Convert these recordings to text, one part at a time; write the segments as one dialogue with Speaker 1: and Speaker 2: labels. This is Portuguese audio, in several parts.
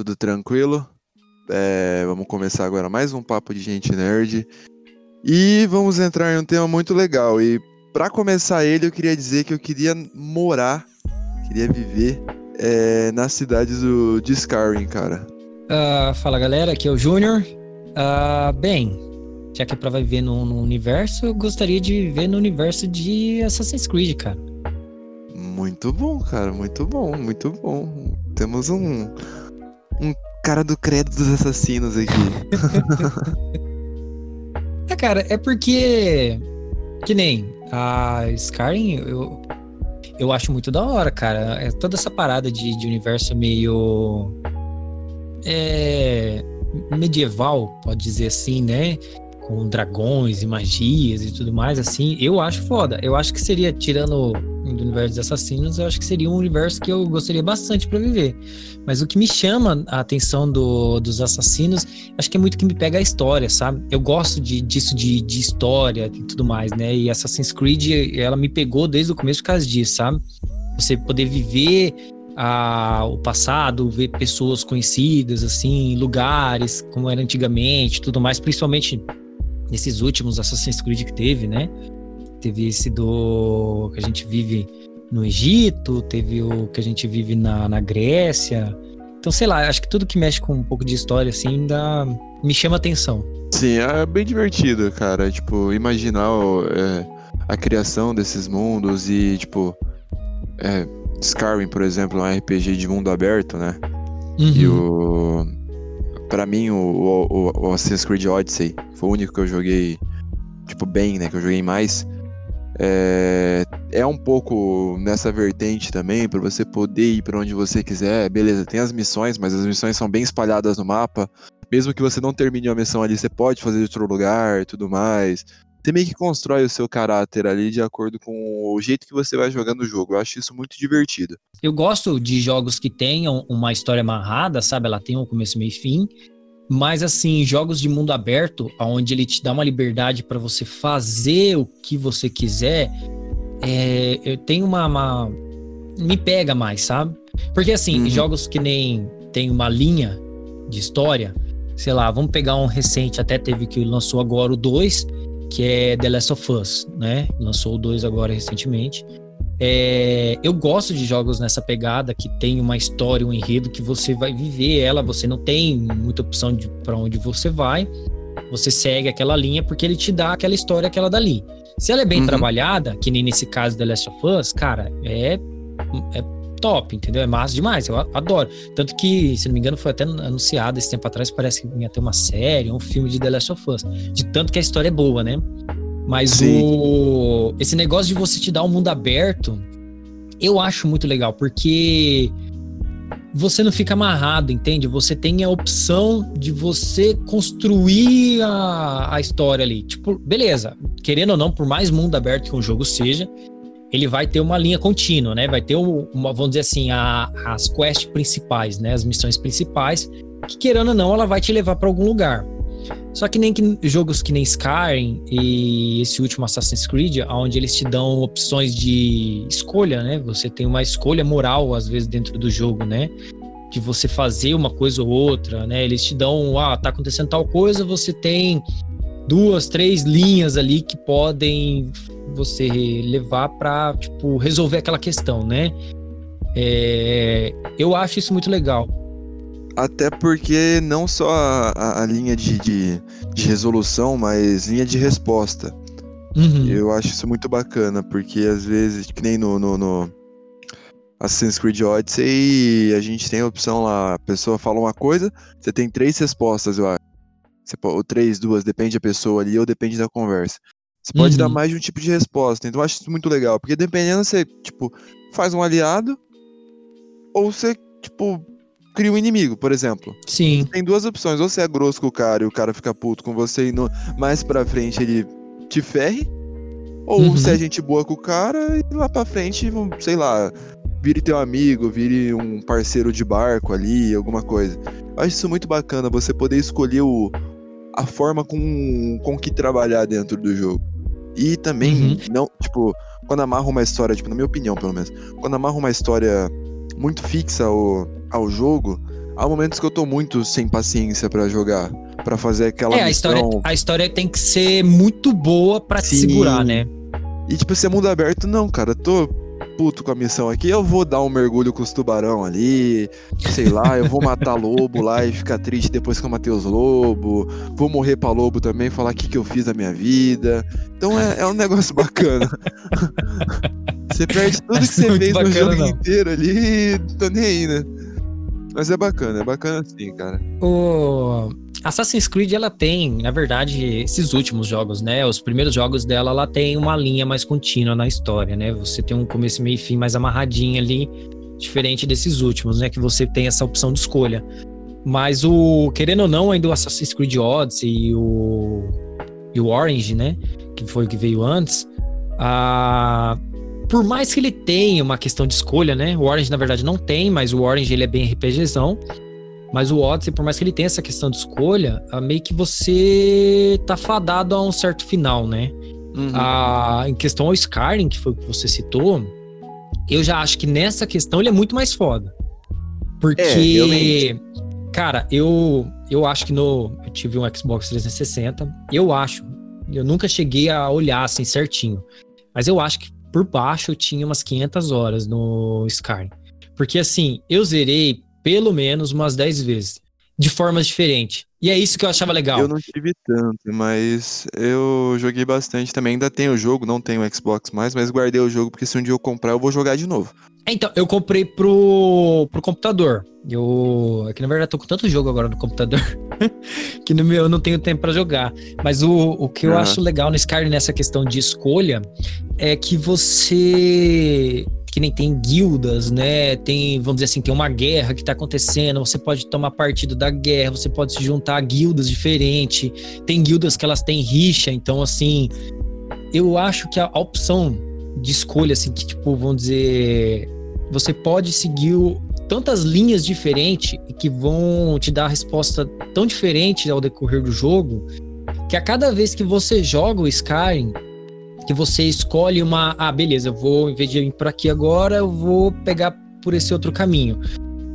Speaker 1: Tudo tranquilo? É, vamos começar agora mais um papo de gente nerd e vamos entrar em um tema muito legal. E para começar ele, eu queria dizer que eu queria morar, queria viver é, na cidade do, de Skyrim, cara.
Speaker 2: Uh, fala galera, aqui é o Júnior. Uh, bem, já que é pra viver no, no universo, eu gostaria de viver no universo de Assassin's Creed, cara.
Speaker 1: Muito bom, cara, muito bom, muito bom. Temos um, um cara do credo dos assassinos aqui.
Speaker 2: é, cara, é porque. Que nem a Skyrim, eu, eu acho muito da hora, cara. É toda essa parada de, de universo meio. É, medieval, pode dizer assim, né? Com dragões e magias e tudo mais, assim, eu acho foda. Eu acho que seria, tirando do universo dos assassinos, eu acho que seria um universo que eu gostaria bastante para viver. Mas o que me chama a atenção do, dos assassinos, acho que é muito que me pega a história, sabe? Eu gosto de, disso, de, de história e tudo mais, né? E Assassin's Creed, ela me pegou desde o começo por causa disso, sabe? Você poder viver a, o passado, ver pessoas conhecidas, assim, lugares como era antigamente, tudo mais, principalmente nesses últimos Assassin's Creed que teve, né? Teve esse do que a gente vive no Egito, teve o que a gente vive na, na Grécia. Então, sei lá, acho que tudo que mexe com um pouco de história, assim, ainda me chama atenção.
Speaker 1: Sim, é bem divertido, cara. Tipo, imaginar é, a criação desses mundos e, tipo, é, Skyrim, por exemplo, é um RPG de mundo aberto, né? Uhum. E o para mim, o, o, o, Assassin's Creed Odyssey foi o único que eu joguei, tipo, bem, né? Que eu joguei mais. É, é um pouco nessa vertente também, para você poder ir para onde você quiser. Beleza, tem as missões, mas as missões são bem espalhadas no mapa. Mesmo que você não termine a missão ali, você pode fazer de outro lugar e tudo mais você meio que constrói o seu caráter ali de acordo com o jeito que você vai jogando o jogo. Eu acho isso muito divertido.
Speaker 2: Eu gosto de jogos que tenham uma história amarrada, sabe? Ela tem um começo, meio e fim. Mas assim, jogos de mundo aberto, onde ele te dá uma liberdade para você fazer o que você quiser, é, eu tenho uma, uma, me pega mais, sabe? Porque assim, uhum. jogos que nem tem uma linha de história, sei lá, vamos pegar um recente, até teve que lançou agora o 2, que é The Last of Us, né? Lançou o 2 agora recentemente. É, eu gosto de jogos nessa pegada que tem uma história, um enredo que você vai viver ela, você não tem muita opção de para onde você vai. Você segue aquela linha porque ele te dá aquela história aquela dali. Se ela é bem uhum. trabalhada, que nem nesse caso The Last of Us, cara, é, é top, entendeu? É massa demais, eu adoro. Tanto que, se não me engano, foi até anunciado esse tempo atrás, parece que ia ter uma série, um filme de The Last of Us. De tanto que a história é boa, né? Mas o esse negócio de você te dar um mundo aberto, eu acho muito legal, porque você não fica amarrado, entende? Você tem a opção de você construir a, a história ali. Tipo, beleza, querendo ou não, por mais mundo aberto que um jogo seja, ele vai ter uma linha contínua, né? Vai ter uma, vamos dizer assim, a, as quests principais, né? As missões principais, que querendo ou não, ela vai te levar para algum lugar. Só que nem que, jogos que nem Skyrim e esse último Assassin's Creed, onde eles te dão opções de escolha, né? Você tem uma escolha moral às vezes dentro do jogo, né? De você fazer uma coisa ou outra, né? Eles te dão, ah, tá acontecendo tal coisa, você tem duas, três linhas ali que podem você levar para tipo resolver aquela questão, né? É, eu acho isso muito legal.
Speaker 1: Até porque não só a, a linha de, de, de, resolução, mas linha de resposta. Uhum. Eu acho isso muito bacana, porque às vezes, que nem no, no, no Assassin's Creed Odyssey, a gente tem a opção lá, a pessoa fala uma coisa, você tem três respostas, eu Você, ou três, duas, depende da pessoa ali ou depende da conversa. Você pode uhum. dar mais de um tipo de resposta. Então eu acho isso muito legal. Porque dependendo, você, tipo, faz um aliado. Ou você, tipo, cria um inimigo, por exemplo.
Speaker 2: Sim.
Speaker 1: Você tem duas opções. Ou você é grosso com o cara e o cara fica puto com você e no, mais pra frente ele te ferre. Ou uhum. você é gente boa com o cara e lá pra frente, sei lá, vire teu amigo, vire um parceiro de barco ali, alguma coisa. Eu acho isso muito bacana, você poder escolher o, a forma com, com que trabalhar dentro do jogo. E também, uhum. não, tipo, quando amarra uma história, tipo, na minha opinião, pelo menos, quando amarra uma história muito fixa ou ao jogo, há momentos que eu tô muito sem paciência pra jogar. Pra fazer aquela
Speaker 2: É, a
Speaker 1: missão.
Speaker 2: história, a história tem que ser muito boa pra te segurar, né?
Speaker 1: E tipo, se é mundo aberto, não, cara. Tô puto com a missão aqui. Eu vou dar um mergulho com os tubarão ali. Sei lá, eu vou matar lobo lá e ficar triste depois que eu matei os lobos. Vou morrer pra lobo também, falar o que, que eu fiz da minha vida. Então é, é um negócio bacana. você perde tudo que você fez no jogo
Speaker 2: não.
Speaker 1: inteiro ali. Tô nem aí, né? Mas é bacana, é bacana sim, cara.
Speaker 2: O Assassin's Creed ela tem, na verdade, esses últimos jogos, né? Os primeiros jogos dela, ela tem uma linha mais contínua na história, né? Você tem um começo, meio e fim mais amarradinho ali, diferente desses últimos, né? Que você tem essa opção de escolha. Mas o, querendo ou não, ainda o Assassin's Creed Odyssey e o, e o Orange, né? Que foi o que veio antes. A, por mais que ele tenha uma questão de escolha, né? O Orange, na verdade, não tem, mas o Orange ele é bem RPGzão. Mas o Odyssey, por mais que ele tenha essa questão de escolha, ah, meio que você tá fadado a um certo final, né?
Speaker 1: Uhum.
Speaker 2: Ah, em questão ao Skyrim, que foi o que você citou, eu já acho que nessa questão ele é muito mais foda. Porque,
Speaker 1: É,
Speaker 2: cara, eu, eu acho que no. Eu tive um Xbox 360, eu acho. Eu nunca cheguei a olhar assim certinho. Mas eu acho que por baixo eu tinha umas 500 horas no Skyrim. Porque assim, eu zerei pelo menos umas 10 vezes. De formas diferentes. E é isso que eu achava legal.
Speaker 1: Eu não tive tanto, mas eu joguei bastante também. Ainda tenho o jogo, não tenho o Xbox mais, mas guardei o jogo porque se um dia eu comprar, eu vou jogar de novo.
Speaker 2: É, Então, eu comprei pro, pro computador. Eu. É que na verdade eu tô com tanto jogo agora no computador que no meu eu não tenho tempo pra jogar. Mas o, o que eu acho legal no Skyrim nessa questão de escolha é que você. Que nem tem guildas, né? Tem, vamos dizer assim, tem uma guerra que tá acontecendo. Você pode tomar partido da guerra, você pode se juntar a guildas diferentes. Tem guildas que elas têm rixa, então assim. Eu acho que a, opção de escolha, assim, que, tipo, vamos dizer, você pode seguir tantas linhas diferentes e que vão te dar a resposta tão diferente ao decorrer do jogo, que a cada vez que você joga o Skyrim, que você escolhe uma, ah, beleza, vou, em vez de ir por aqui agora, eu vou pegar por esse outro caminho.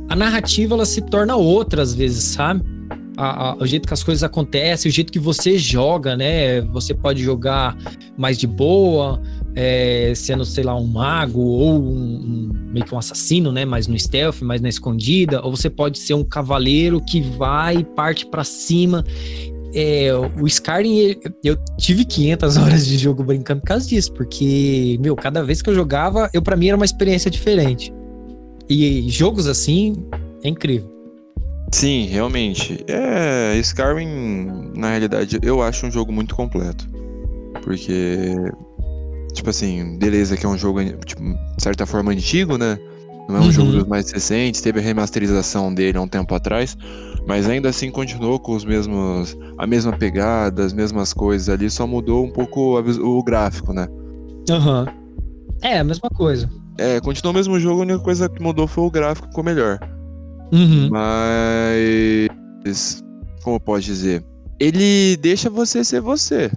Speaker 2: A narrativa, ela se torna outra às vezes, sabe? A- a- o jeito que as coisas acontecem, o jeito que você joga, né? Você pode jogar mais de boa, é, sendo, sei lá, um mago ou um, um- meio que um assassino, né? Mais no stealth, mais na escondida, ou você pode ser um cavaleiro que vai e parte pra cima. É, o Skyrim, eu tive 500 horas de jogo brincando por causa disso, porque, meu, cada vez que eu jogava, eu para mim era uma experiência diferente. E jogos assim é incrível.
Speaker 1: Sim, realmente. É, Skyrim, na realidade, eu acho um jogo muito completo. Porque, tipo assim, beleza que é um jogo, tipo, de certa forma, antigo, né? Não é um
Speaker 2: Uhum.
Speaker 1: jogo dos mais recentes, teve a remasterização dele há um tempo atrás, mas ainda assim continuou com os mesmos, a mesma pegada, as mesmas coisas ali, só mudou um pouco o gráfico, né?
Speaker 2: Aham. É, a mesma coisa.
Speaker 1: É, continuou o mesmo jogo, a única coisa que mudou foi o gráfico ficou melhor.
Speaker 2: Uhum.
Speaker 1: Mas. Como pode dizer? Ele deixa você ser você.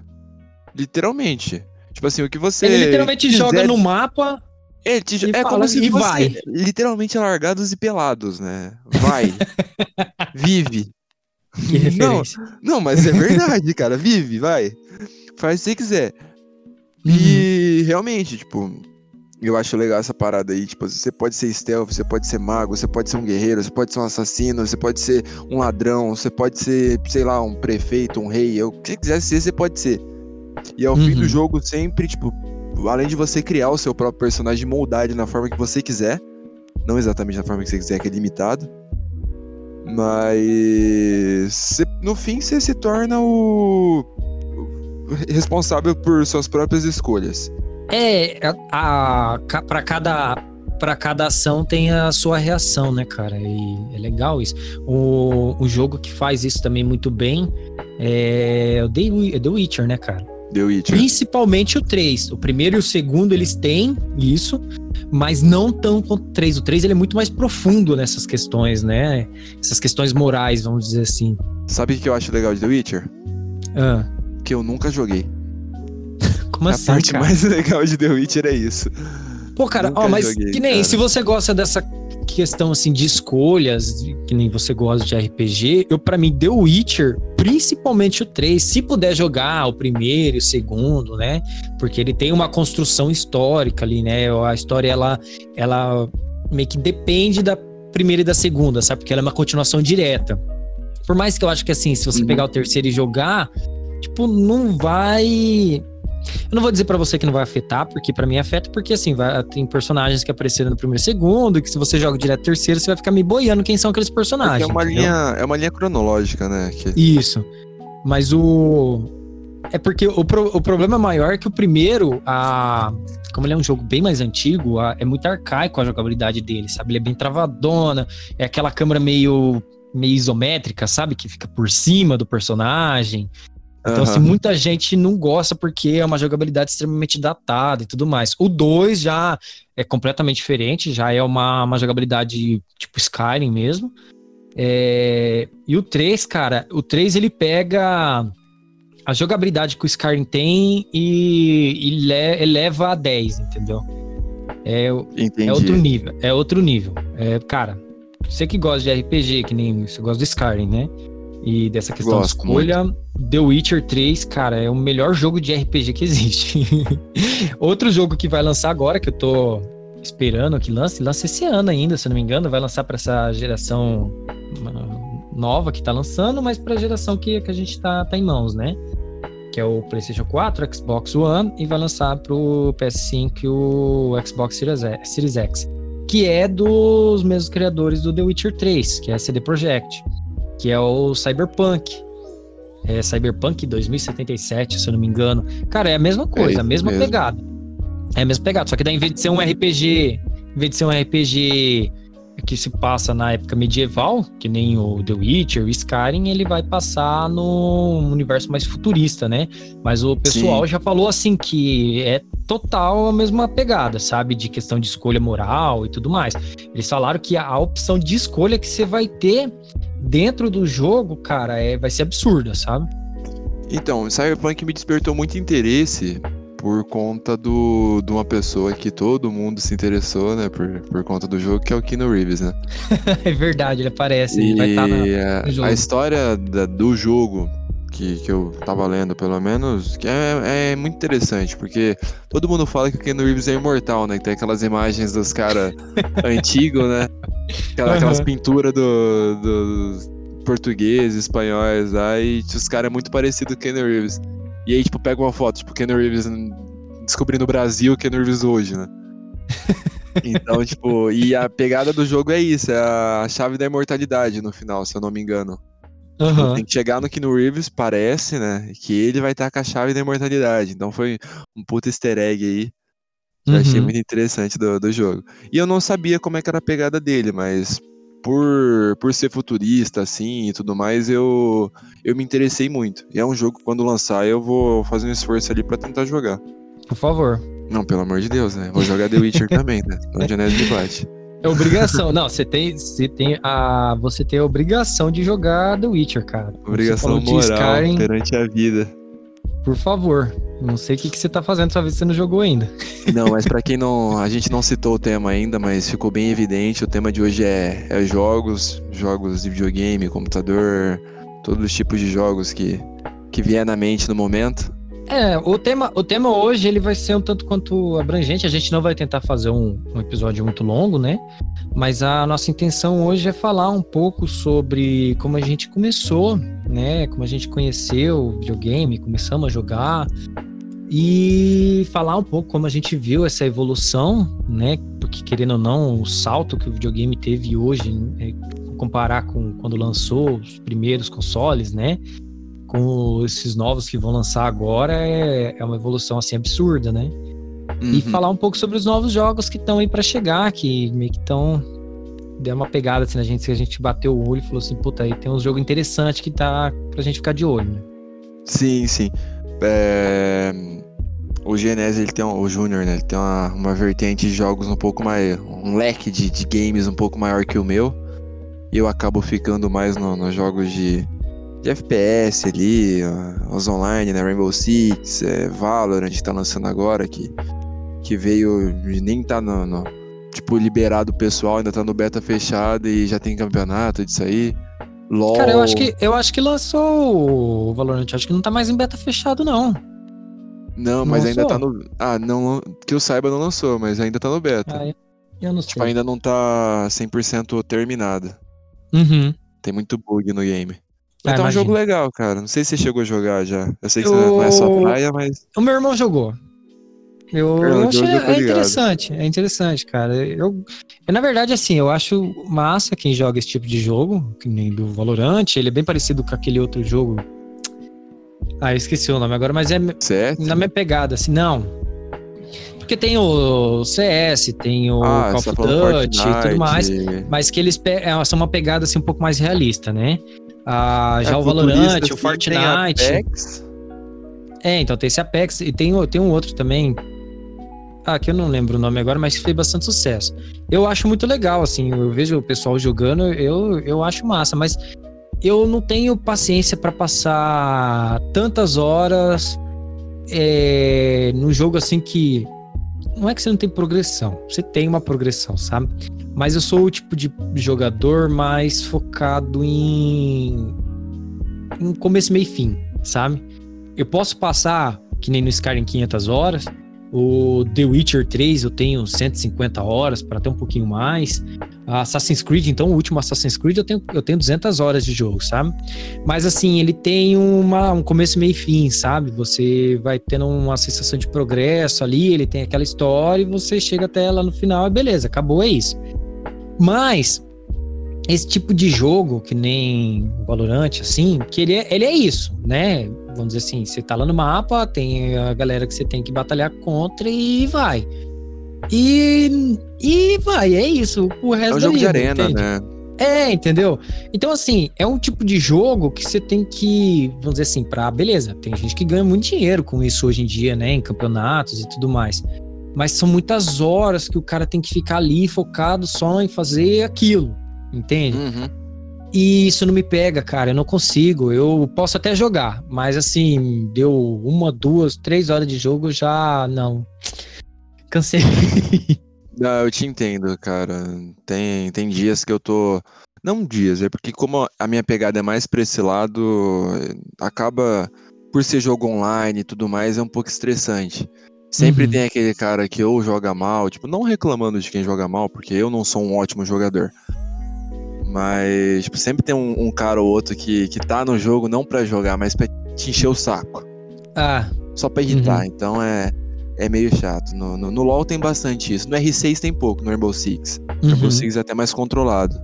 Speaker 1: Literalmente. Tipo assim, o que você.
Speaker 2: Ele literalmente
Speaker 1: quiser-
Speaker 2: joga no mapa
Speaker 1: É, te-
Speaker 2: e
Speaker 1: é como se
Speaker 2: e vai.
Speaker 1: literalmente largados e pelados, né? Vai. Vive.
Speaker 2: Que referência.
Speaker 1: Não, mas é verdade, cara. Vive, vai. Faz o que você quiser.
Speaker 2: Uhum.
Speaker 1: E realmente, tipo, eu acho legal essa parada aí. Tipo, você pode ser stealth, você pode ser mago, você pode ser um guerreiro, você pode ser um assassino, você pode ser um ladrão, você pode ser, sei lá, um prefeito, um rei. O que você quiser ser, você pode ser. E ao fim
Speaker 2: Uhum.
Speaker 1: do jogo, sempre, tipo, além de você criar o seu próprio personagem, moldar ele na forma que você quiser. Não exatamente na forma que você quiser, que é limitado. Mas você- no fim você se torna o responsável por suas próprias escolhas.
Speaker 2: É, a, a, pra cada para cada ação tem a sua reação, né, cara? E é legal isso. O, o jogo que faz isso também muito bem é o The, Wi- The Witcher, né, cara?
Speaker 1: The Witcher.
Speaker 2: Principalmente o 3. O primeiro e o segundo, eles têm isso, mas não tão quanto o 3. O 3 ele é muito mais profundo nessas questões, né? Essas questões morais, vamos dizer assim.
Speaker 1: Sabe o que eu acho legal de The Witcher?
Speaker 2: Ah,
Speaker 1: Que eu nunca joguei.
Speaker 2: como
Speaker 1: a
Speaker 2: assim,
Speaker 1: parte
Speaker 2: cara?
Speaker 1: mais legal de The Witcher é isso.
Speaker 2: Pô, cara, ó, mas
Speaker 1: joguei,
Speaker 2: que nem
Speaker 1: cara.
Speaker 2: se você gosta dessa questão assim de escolhas, que nem você gosta de RPG, eu para mim The Witcher, principalmente o 3, se puder jogar o primeiro e o segundo, né? Porque ele tem uma construção histórica ali, né? A história ela ela meio que depende da primeira e da segunda, sabe? Porque ela é uma continuação direta. Por mais que eu acho que assim, se você uhum. pegar o terceiro e jogar, tipo, não vai eu não vou dizer para você que não vai afetar, porque para mim afeta, porque assim, vai, tem personagens que apareceram no primeiro e segundo, que se você joga direto terceiro, você vai ficar me boiando quem são aqueles personagens.
Speaker 1: é uma, linha, é uma linha cronológica, né? Que...
Speaker 2: Isso. Mas o. É porque o, pro, o problema maior é que o primeiro, a, como ele é um jogo bem mais antigo, a, é muito arcaico a jogabilidade dele, sabe? Ele é bem travadona, é aquela câmera meio, meio isométrica, sabe? Que fica por cima do personagem. Então, uhum. assim, muita gente não gosta porque é uma jogabilidade extremamente datada e tudo mais. O 2 já é completamente diferente, já é uma, uma jogabilidade tipo Skyrim mesmo. É... E o 3, cara, o 3 ele pega a jogabilidade que o Skyrim tem e, e eleva a 10, entendeu? É, é outro nível. É outro nível. É, cara, você que gosta de RPG, que nem você gosta do Skyrim, né? E dessa questão Gosto de escolha, muito. The Witcher 3, cara, é o melhor jogo de RPG que existe. Outro jogo que vai lançar agora, que eu tô esperando que lance, lança esse ano ainda, se eu não me engano, vai lançar para essa geração nova que tá lançando, mas para a geração que, que a gente tá, tá em mãos, né? Que é o PlayStation 4, Xbox One e vai lançar pro PS5 e o Xbox Series, Series X, que é dos mesmos criadores do The Witcher 3, que é a CD Projekt que é o Cyberpunk. É Cyberpunk 2077, se eu não me engano. Cara, é a mesma coisa, é a mesma mesmo. pegada. É a mesma pegada, só que daí em vez de ser um RPG, em vez de ser um RPG que se passa na época medieval, que nem o The Witcher, o Skyrim, ele vai passar no universo mais futurista, né? Mas o pessoal Sim. já falou assim que é total a mesma pegada, sabe? De questão de escolha moral e tudo mais. Eles falaram que a opção de escolha que você vai ter dentro do jogo, cara, é, vai ser absurda, sabe?
Speaker 1: Então, Cyberpunk me despertou muito interesse por conta do, de uma pessoa que todo mundo se interessou, né? Por, por conta do jogo, que é o Keanu Reeves, né?
Speaker 2: é verdade, ele aparece,
Speaker 1: e ele vai estar tá. A história da, do jogo que, que eu tava lendo, pelo menos, que é, é muito interessante, porque todo mundo fala que o Keanu Reeves é imortal, né? Que tem aquelas imagens dos caras antigos, né? Aquela, uhum. Aquelas pinturas dos do portugueses, espanhóis lá, e os caras é muito parecido com o Keanu Reeves. E aí, tipo, pega uma foto, tipo, Keanu Reeves descobrindo o Brasil, Keanu Reeves hoje, né? Então, tipo, e a pegada do jogo é isso, é a chave da imortalidade no final, se eu não me engano. Uhum. Tem que chegar no Keanu Reeves, parece, né? Que ele vai estar com a chave da imortalidade. Então foi um puta easter egg aí. Que uhum. eu achei uhum. muito interessante do, do jogo. E eu não sabia como é que era a pegada dele, mas por, por ser futurista, assim, e tudo mais, eu, eu me interessei muito. E é um jogo que quando lançar eu vou fazer um esforço ali para tentar jogar.
Speaker 2: Por favor.
Speaker 1: Não, pelo amor de Deus, né? Vou jogar The Witcher também, né? Onde a de bate.
Speaker 2: É obrigação. Não, você tem, você tem a, você tem a obrigação de jogar The Witcher, cara.
Speaker 1: Obrigação moral Skyrim, perante a vida.
Speaker 2: Por favor. Não sei o que, que você tá fazendo, só ver se você não jogou ainda.
Speaker 1: Não, mas para quem não. A gente não citou o tema ainda, mas ficou bem evidente. O tema de hoje é, é jogos, jogos de videogame, computador, todos os tipos de jogos que, que vier na mente no momento.
Speaker 2: É, o tema, o tema hoje ele vai ser um tanto quanto abrangente. A gente não vai tentar fazer um, um episódio muito longo, né? Mas a nossa intenção hoje é falar um pouco sobre como a gente começou, né? Como a gente conheceu o videogame, começamos a jogar, e falar um pouco como a gente viu essa evolução, né? Porque querendo ou não, o salto que o videogame teve hoje, né? comparar com quando lançou os primeiros consoles, né? Com esses novos que vão lançar agora, é, é uma evolução assim absurda, né? Uhum. E falar um pouco sobre os novos jogos que estão aí para chegar, que meio que estão deu uma pegada assim na gente, que a gente bateu o olho e falou assim, puta, aí tem um jogo interessante que tá pra gente ficar de olho, né?
Speaker 1: Sim, sim. É o Genese ele tem um, o Júnior, né? Ele tem uma, uma vertente de jogos um pouco mais. um leque de, de games um pouco maior que o meu. E eu acabo ficando mais nos no jogos de, de FPS ali, os online, né? Rainbow Six, é, Valorant tá lançando agora, que, que veio. nem tá no, no, tipo, liberado o pessoal, ainda tá no beta fechado e já tem campeonato disso aí. LOL.
Speaker 2: Cara, eu acho que, eu acho que lançou o Valorant. Acho que não tá mais em beta fechado, não.
Speaker 1: Não, mas ainda tá no. Ah, não. Que eu saiba, não lançou, mas ainda tá no beta.
Speaker 2: Ah, eu não sei.
Speaker 1: Tipo, ainda não tá 100% terminado.
Speaker 2: Uhum.
Speaker 1: Tem muito bug no game.
Speaker 2: Ah,
Speaker 1: Mas tá um
Speaker 2: imagino.
Speaker 1: jogo legal, cara. Não sei se você chegou a jogar já. Eu sei que
Speaker 2: Eu-
Speaker 1: você não é só praia, mas.
Speaker 2: O meu irmão jogou. Eu,
Speaker 1: É,
Speaker 2: eu
Speaker 1: o
Speaker 2: achei
Speaker 1: Jojo eu tô
Speaker 2: é
Speaker 1: ligado.
Speaker 2: interessante, é interessante, cara. Eu, eu, na verdade, assim, eu acho massa quem joga esse tipo de jogo, que nem do Valorant. Ele é bem parecido com aquele outro jogo. Ah, eu esqueci o nome agora, mas é
Speaker 1: CS?
Speaker 2: na minha pegada, assim, não. Porque tem o CS, tem o
Speaker 1: ah,
Speaker 2: Call of
Speaker 1: tá falando
Speaker 2: Duty e tudo mais. Mas que eles é, são uma pegada assim um pouco mais realista, né? Ah, já
Speaker 1: É,
Speaker 2: o
Speaker 1: futurista,
Speaker 2: Valorant, o Fortnite. É, então tem esse Apex e tem, tem um outro também. Ah, que eu não lembro o nome agora, mas fez bastante sucesso. Eu acho muito legal, assim, eu vejo o pessoal jogando, eu, eu acho massa, mas eu não tenho paciência pra passar tantas horas é, num jogo assim que. Não é que você não tem progressão, você tem uma progressão, sabe? Mas eu sou o tipo de jogador mais focado em, em começo, meio e fim, sabe? Eu posso passar, que nem no Skyrim 500 horas, o The Witcher 3 eu tenho 150 horas, para até um pouquinho mais. Assassin's Creed, então, o último Assassin's Creed eu tenho, eu tenho 200 horas de jogo, sabe? Mas assim, ele tem uma, um começo, meio e fim, sabe? Você vai tendo uma sensação de progresso ali, ele tem aquela história e você chega até lá no final e beleza, acabou, é isso. Mas esse tipo de jogo, que nem o Valorant, assim, que ele é, ele é isso, né? Vamos dizer assim, você tá lá no mapa, tem a galera que você tem que batalhar contra e vai. E, e vai, é isso. O
Speaker 1: É
Speaker 2: resto
Speaker 1: um
Speaker 2: da
Speaker 1: jogo de
Speaker 2: vida,
Speaker 1: arena,
Speaker 2: entende?
Speaker 1: né?
Speaker 2: É, entendeu? Então, assim, é um tipo de jogo que você tem que, vamos dizer assim, pra. Beleza, tem gente que ganha muito dinheiro com isso hoje em dia, né? Em campeonatos e tudo mais. Mas são muitas horas que o cara tem que ficar ali focado só em fazer aquilo, entende?
Speaker 1: Uhum.
Speaker 2: E isso não me pega, cara. Eu não consigo. Eu posso até jogar, mas assim, deu uma, duas, três horas de jogo, já não. Cansei.
Speaker 1: Não, eu te entendo, cara. Tem, tem dias que eu tô. Não dias, é porque como a minha pegada é mais pra esse lado, acaba, por ser jogo online e tudo mais, é um pouco estressante. Sempre
Speaker 2: Uhum.
Speaker 1: tem aquele cara que ou joga mal, tipo, não reclamando de quem joga mal, porque eu não sou um ótimo jogador. Mas, tipo, sempre tem um, um cara ou outro que, que tá no jogo não pra jogar, mas pra te encher o saco.
Speaker 2: Ah,
Speaker 1: Só pra irritar.
Speaker 2: Uhum.
Speaker 1: Então é, é meio chato. No, no, no LoL tem bastante isso. No R6 tem pouco, no Rainbow Six.
Speaker 2: uhum.
Speaker 1: Rainbow Six é até mais controlado.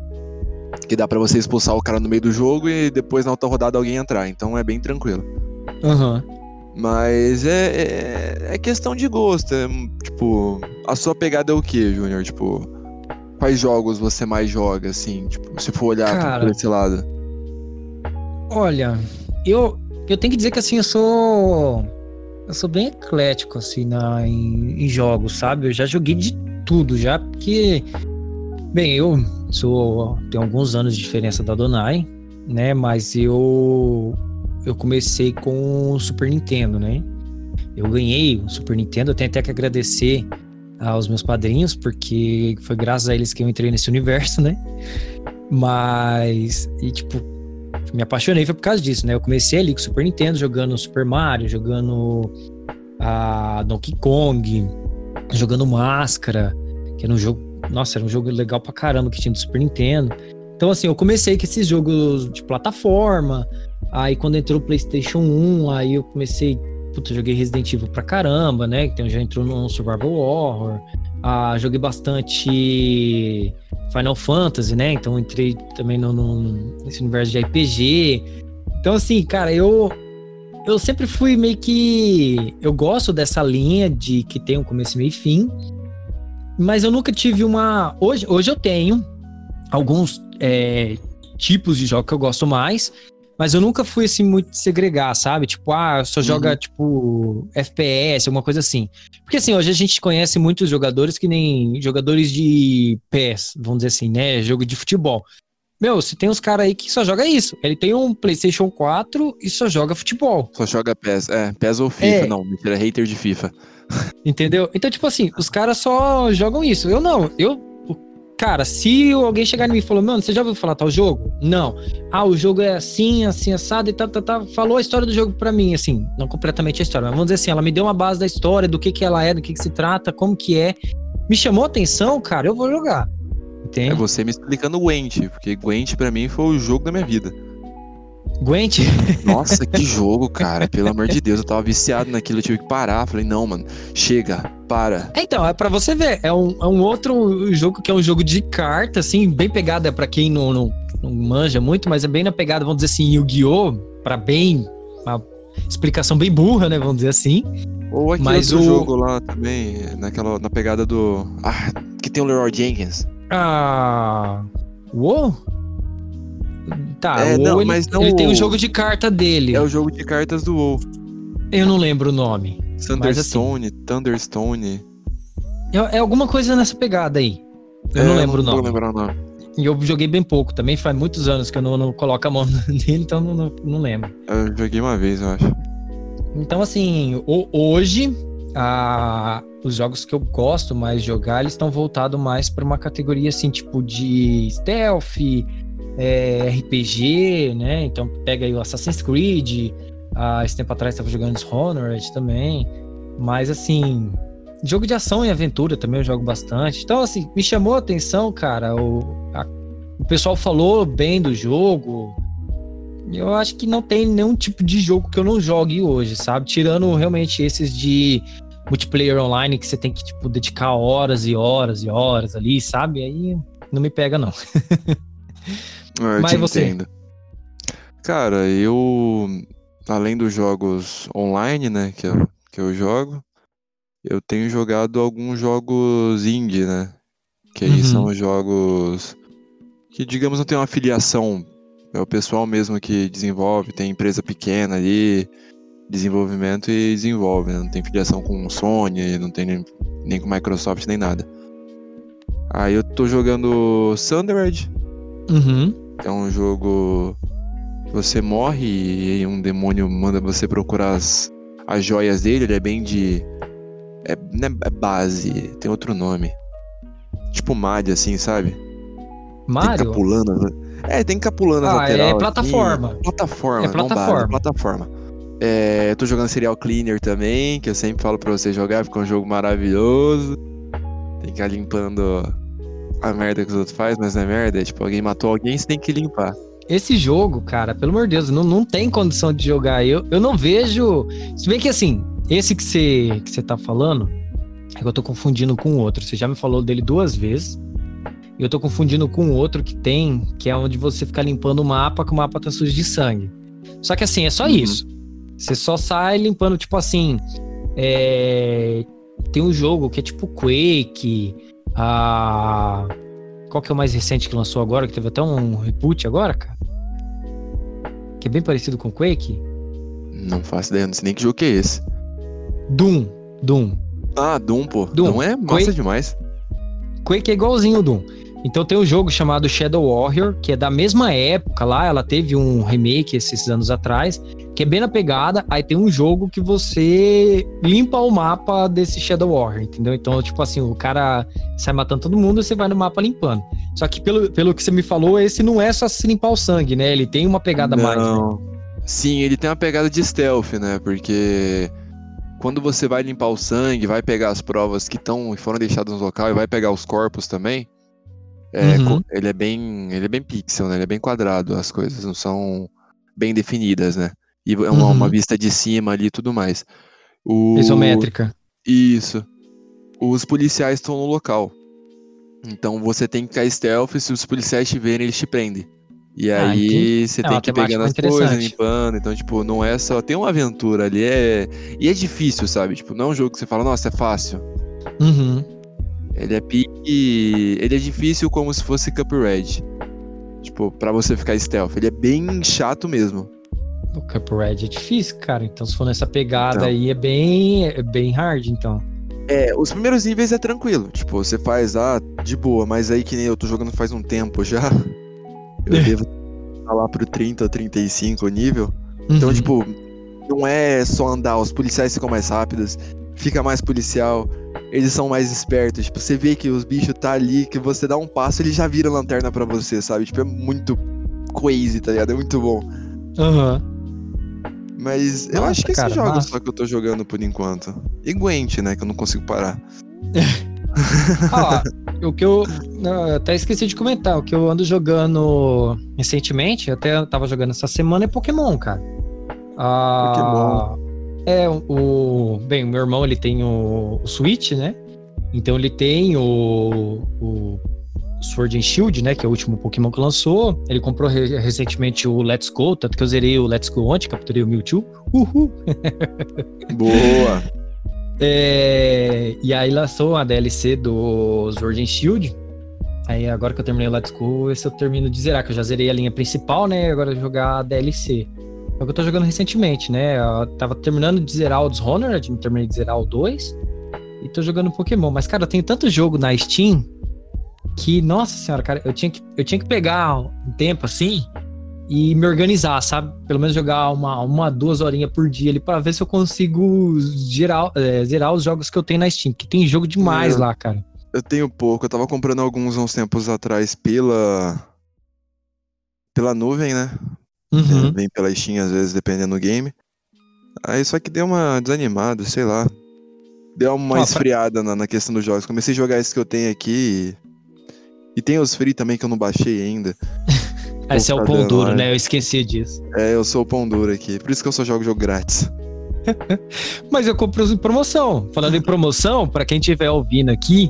Speaker 1: Que dá pra você expulsar o cara no meio do jogo e depois na outra rodada alguém entrar. Então é bem tranquilo.
Speaker 2: Aham.
Speaker 1: Mas é, é, é questão de gosto. é, tipo, a sua pegada é o que, Júnior? Tipo, quais jogos você mais joga, assim? Tipo, se for olhar
Speaker 2: Cara.
Speaker 1: por esse lado.
Speaker 2: Olha, eu, eu tenho que dizer que assim, eu sou. Eu sou bem eclético, assim, na, em, em jogos, sabe? Eu já joguei de tudo, já, porque. Bem, eu sou. Tenho alguns anos de diferença da Donai, né? Mas eu. Eu comecei com o Super Nintendo, né? Eu ganhei o Super Nintendo, eu tenho até que agradecer aos meus padrinhos, porque foi graças a eles que eu entrei nesse universo, né? Mas. E tipo, me apaixonei foi por causa disso, né? Eu comecei ali com Super Nintendo, jogando Super Mario, jogando a Donkey Kong, jogando Máscara, que era um jogo, nossa, era um jogo legal pra caramba que tinha do Super Nintendo. Então assim, eu comecei com esses jogos de plataforma, aí quando entrou o PlayStation 1, aí eu comecei, puta, joguei Resident Evil pra caramba, né? Então já entrou no Survival Horror. Ah, joguei bastante Final Fantasy, né? Então entrei também no, no- nesse universo de RPG. Então, assim, cara, eu eu sempre fui meio que. Eu gosto dessa linha de que tem um começo, meio e fim. Mas eu nunca tive uma. Hoje, hoje eu tenho alguns é, tipos de jogo que eu gosto mais. Mas eu nunca fui assim muito segregar, sabe? Tipo, ah, só joga tipo FPS, alguma coisa assim. Porque assim, hoje a gente conhece muitos jogadores que nem jogadores de PES, vamos dizer assim, né? Jogo de futebol. Meu, você tem uns caras aí que só joga isso. Ele tem um PlayStation 4 e só joga futebol.
Speaker 1: Só joga PES. É, PES ou FIFA.
Speaker 2: É.
Speaker 1: Não, mentira, hater de FIFA.
Speaker 2: Entendeu? Então, tipo assim, os caras só jogam isso. Eu não. Eu. Cara, se alguém chegar em mim e falou, mano, você já ouviu falar tal jogo? Não. Ah, o jogo é assim, assim, assado e tal, tal, tal. Falou a história do jogo pra mim, assim, não completamente a história, mas vamos dizer assim, ela me deu uma base da história, do que que ela é, do que que se trata, como que é. Me chamou a atenção, cara, eu vou jogar. Entende?
Speaker 1: É você me explicando Gwent, porque Gwent pra mim foi o jogo da minha vida.
Speaker 2: Gwent?
Speaker 1: Nossa, que jogo, cara. Pelo amor de Deus, eu tava viciado naquilo, eu tive que parar. Falei, não, mano, chega, para.
Speaker 2: Então, é pra você ver, é um, é um outro jogo que é um jogo de carta, assim, bem pegada pra quem não, não, não manja muito, mas é bem na pegada, vamos dizer assim, Yu-Gi-Oh! Pra bem. Uma explicação bem burra, né? Vamos dizer assim.
Speaker 1: Ou aquele
Speaker 2: Mas o-
Speaker 1: jogo lá também, naquela, na pegada do. Ah, que tem o Leroy Jenkins.
Speaker 2: Ah. Uou? Tá,
Speaker 1: É,
Speaker 2: o
Speaker 1: não,
Speaker 2: ele,
Speaker 1: mas não
Speaker 2: ele tem o
Speaker 1: o-
Speaker 2: jogo de carta dele.
Speaker 1: É o jogo de cartas do WoW.
Speaker 2: Eu não lembro o nome.
Speaker 1: Thunderstone, Thunderstone.
Speaker 2: É, é alguma coisa nessa pegada aí. Eu não
Speaker 1: É,
Speaker 2: lembro o
Speaker 1: Não
Speaker 2: nome.
Speaker 1: lembrar o nome.
Speaker 2: E eu joguei bem pouco também, faz muitos anos que eu não, não coloco a mão nele, então não, não, não lembro.
Speaker 1: Eu joguei uma vez, eu acho.
Speaker 2: Então, assim, o- hoje, a- os jogos que eu gosto mais de jogar, eles estão voltados mais para uma categoria, assim, tipo de stealth, é, RPG, né? Então, pega aí o Assassin's Creed, ah, esse tempo atrás estava jogando Dishonored também, mas, assim, jogo de ação e aventura também eu jogo bastante. Então, assim, me chamou a atenção, cara, o, a- o pessoal falou bem do jogo, eu acho que não tem nenhum tipo de jogo que eu não jogue hoje, sabe? Tirando realmente esses de multiplayer online que você tem que, tipo, dedicar horas e horas e horas ali, sabe? Aí não me pega, não.
Speaker 1: Ah, Eu
Speaker 2: Mas você?
Speaker 1: entendo. Cara, eu. Além dos jogos online, né, que eu, que eu jogo, eu tenho jogado alguns jogos indie, né? Que aí
Speaker 2: Uhum.
Speaker 1: são jogos que, digamos, não tem uma filiação. É o pessoal mesmo que desenvolve, tem empresa pequena ali, desenvolvimento e desenvolve, né? Não tem filiação com Sony, não tem nem, nem com Microsoft, nem nada. Aí eu tô jogando Thunderbird,
Speaker 2: Uhum.
Speaker 1: é um jogo que você morre e um demônio manda você procurar as, as joias dele. Ele é bem de. É, não é- é base, tem outro nome. Tipo Mad, assim, sabe? Tem que
Speaker 2: Mario?
Speaker 1: ficar pulando. né? É, tem que as
Speaker 2: Ah,
Speaker 1: lateral.
Speaker 2: é
Speaker 1: assim.
Speaker 2: plataforma.
Speaker 1: Plataforma,
Speaker 2: É
Speaker 1: não base,
Speaker 2: plataforma.
Speaker 1: plataforma. É, eu tô jogando Serial Cleaner também, que eu sempre falo pra você jogar, é um jogo maravilhoso. Tem que ficar limpando a merda que os outros fazem, mas não é merda. É tipo, alguém matou alguém, você tem que limpar.
Speaker 2: Esse jogo, cara, pelo amor de Deus, não, não tem condição de jogar. Eu, eu não vejo. Se bem que assim, esse que você que você tá falando, é que eu tô confundindo com o outro. Você já me falou dele duas vezes. E eu tô confundindo com o outro que tem, que é onde você fica limpando o mapa, que o mapa tá sujo de sangue. Só que assim, é só
Speaker 1: Uhum.
Speaker 2: isso. Você só sai limpando, tipo assim. é, Tem um jogo que é tipo Quake. A. Qual que é o mais recente que lançou agora? Que teve até um reboot agora, cara? Que é bem parecido com Quake?
Speaker 1: Não faço ideia, não sei nem que jogo que é esse.
Speaker 2: Doom. Doom.
Speaker 1: Ah, Doom, pô.
Speaker 2: Doom.
Speaker 1: Doom é massa
Speaker 2: Quake.
Speaker 1: demais.
Speaker 2: Quake é igualzinho o Doom. Então tem um jogo chamado Shadow Warrior, que é da mesma época lá, ela teve um remake esses anos atrás, que é bem na pegada. Aí tem um jogo que você limpa o mapa desse Shadow Warrior, entendeu? Então, tipo assim, o cara sai matando todo mundo e você vai no mapa limpando. Só que pelo, pelo que você me falou, esse não é só se limpar o sangue, né? Ele tem uma pegada mais. né?
Speaker 1: Não. Sim, ele tem uma pegada de stealth, né? Porque quando você vai limpar o sangue, vai pegar as provas que estão foram deixadas no local e vai pegar os corpos também. É,
Speaker 2: Uhum.
Speaker 1: ele é bem, ele é bem pixel, né? Ele é bem quadrado, as coisas não são bem definidas, né? E é uma,
Speaker 2: Uhum.
Speaker 1: uma vista de cima ali e tudo mais. O...
Speaker 2: Isométrica.
Speaker 1: Isso. Os policiais estão no local. Então você tem que ficar stealth, se os policiais te verem, eles te prendem. E
Speaker 2: Ah,
Speaker 1: aí
Speaker 2: entendi.
Speaker 1: você
Speaker 2: É
Speaker 1: tem que ir pegando as coisas, limpando. Então, tipo, não é só. Tem uma aventura ali, é. E é difícil, sabe? Tipo, não é um jogo que você fala, nossa, é fácil.
Speaker 2: Uhum.
Speaker 1: Ele é pique. Ele é difícil como se fosse Cuphead. Tipo, pra você ficar stealth. Ele é bem chato mesmo.
Speaker 2: O Cuphead é difícil, cara. Então, se for nessa pegada
Speaker 1: Então.
Speaker 2: aí, é bem, é bem hard, então.
Speaker 1: É, os primeiros níveis é tranquilo. Tipo, você faz, ah, de boa, mas aí que nem eu tô jogando faz um tempo já. Eu devo estar lá pro 30 ou 35 o nível. Então,
Speaker 2: Uhum.
Speaker 1: tipo, não é só andar, os policiais ficam mais rápidos. fica mais policial, eles são mais espertos. Tipo, você vê que os bichos tá ali, que você dá um passo, ele já vira lanterna para você, sabe? Tipo, é muito crazy, tá ligado? É muito bom.
Speaker 2: Aham. Uhum.
Speaker 1: Mas eu
Speaker 2: Nossa,
Speaker 1: acho que esses
Speaker 2: cara,
Speaker 1: jogos
Speaker 2: massa.
Speaker 1: só que eu tô jogando por enquanto. E Gwent, né? Que eu não consigo parar.
Speaker 2: Ah, o que eu, eu até esqueci de comentar, o que eu ando jogando recentemente, até eu tava jogando essa semana, é Pokémon, cara. Ah, É, o. Bem, o meu irmão ele tem o, o Switch, né? Então ele tem o, o Sword and Shield, né? Que é o último Pokémon que lançou. Ele comprou re- recentemente o Let's Go, tanto que eu zerei o Let's Go ontem, capturei o Mewtwo. Uhul!
Speaker 1: Boa!
Speaker 2: É, e aí lançou a DLC do Sword and Shield. Aí agora que eu terminei o Let's Go, esse eu termino de zerar, que eu já zerei a linha principal, né? Agora eu vou jogar a DLC. É o que eu tô jogando recentemente, né? Eu tava terminando de zerar o Dishonored, não terminei de zerar o 2. E tô jogando Pokémon. Mas, cara, eu tenho tanto jogo na Steam que, nossa senhora, cara, eu tinha que, eu tinha que pegar um tempo assim e me organizar, sabe? Pelo menos jogar uma, uma duas horinhas por dia ali pra ver se eu consigo gerar, é, zerar os jogos que eu tenho na Steam, que tem jogo demais lá, cara.
Speaker 1: Eu tenho pouco, eu tava comprando alguns uns tempos atrás pela. pela nuvem, né?
Speaker 2: Uhum.
Speaker 1: Vem pela Steam às vezes, dependendo do game. Aí só que deu uma desanimada, sei lá. Deu uma esfriada na, na questão dos jogos. Comecei a jogar esses que eu tenho aqui. E, e tem os free também que eu não baixei ainda.
Speaker 2: Esse é o pão duro,
Speaker 1: né?
Speaker 2: né? Eu esqueci disso.
Speaker 1: É, eu sou o pão duro aqui. Por isso que eu só jogo jogo grátis.
Speaker 2: Mas eu compro em promoção. Falando em promoção, pra quem estiver ouvindo aqui,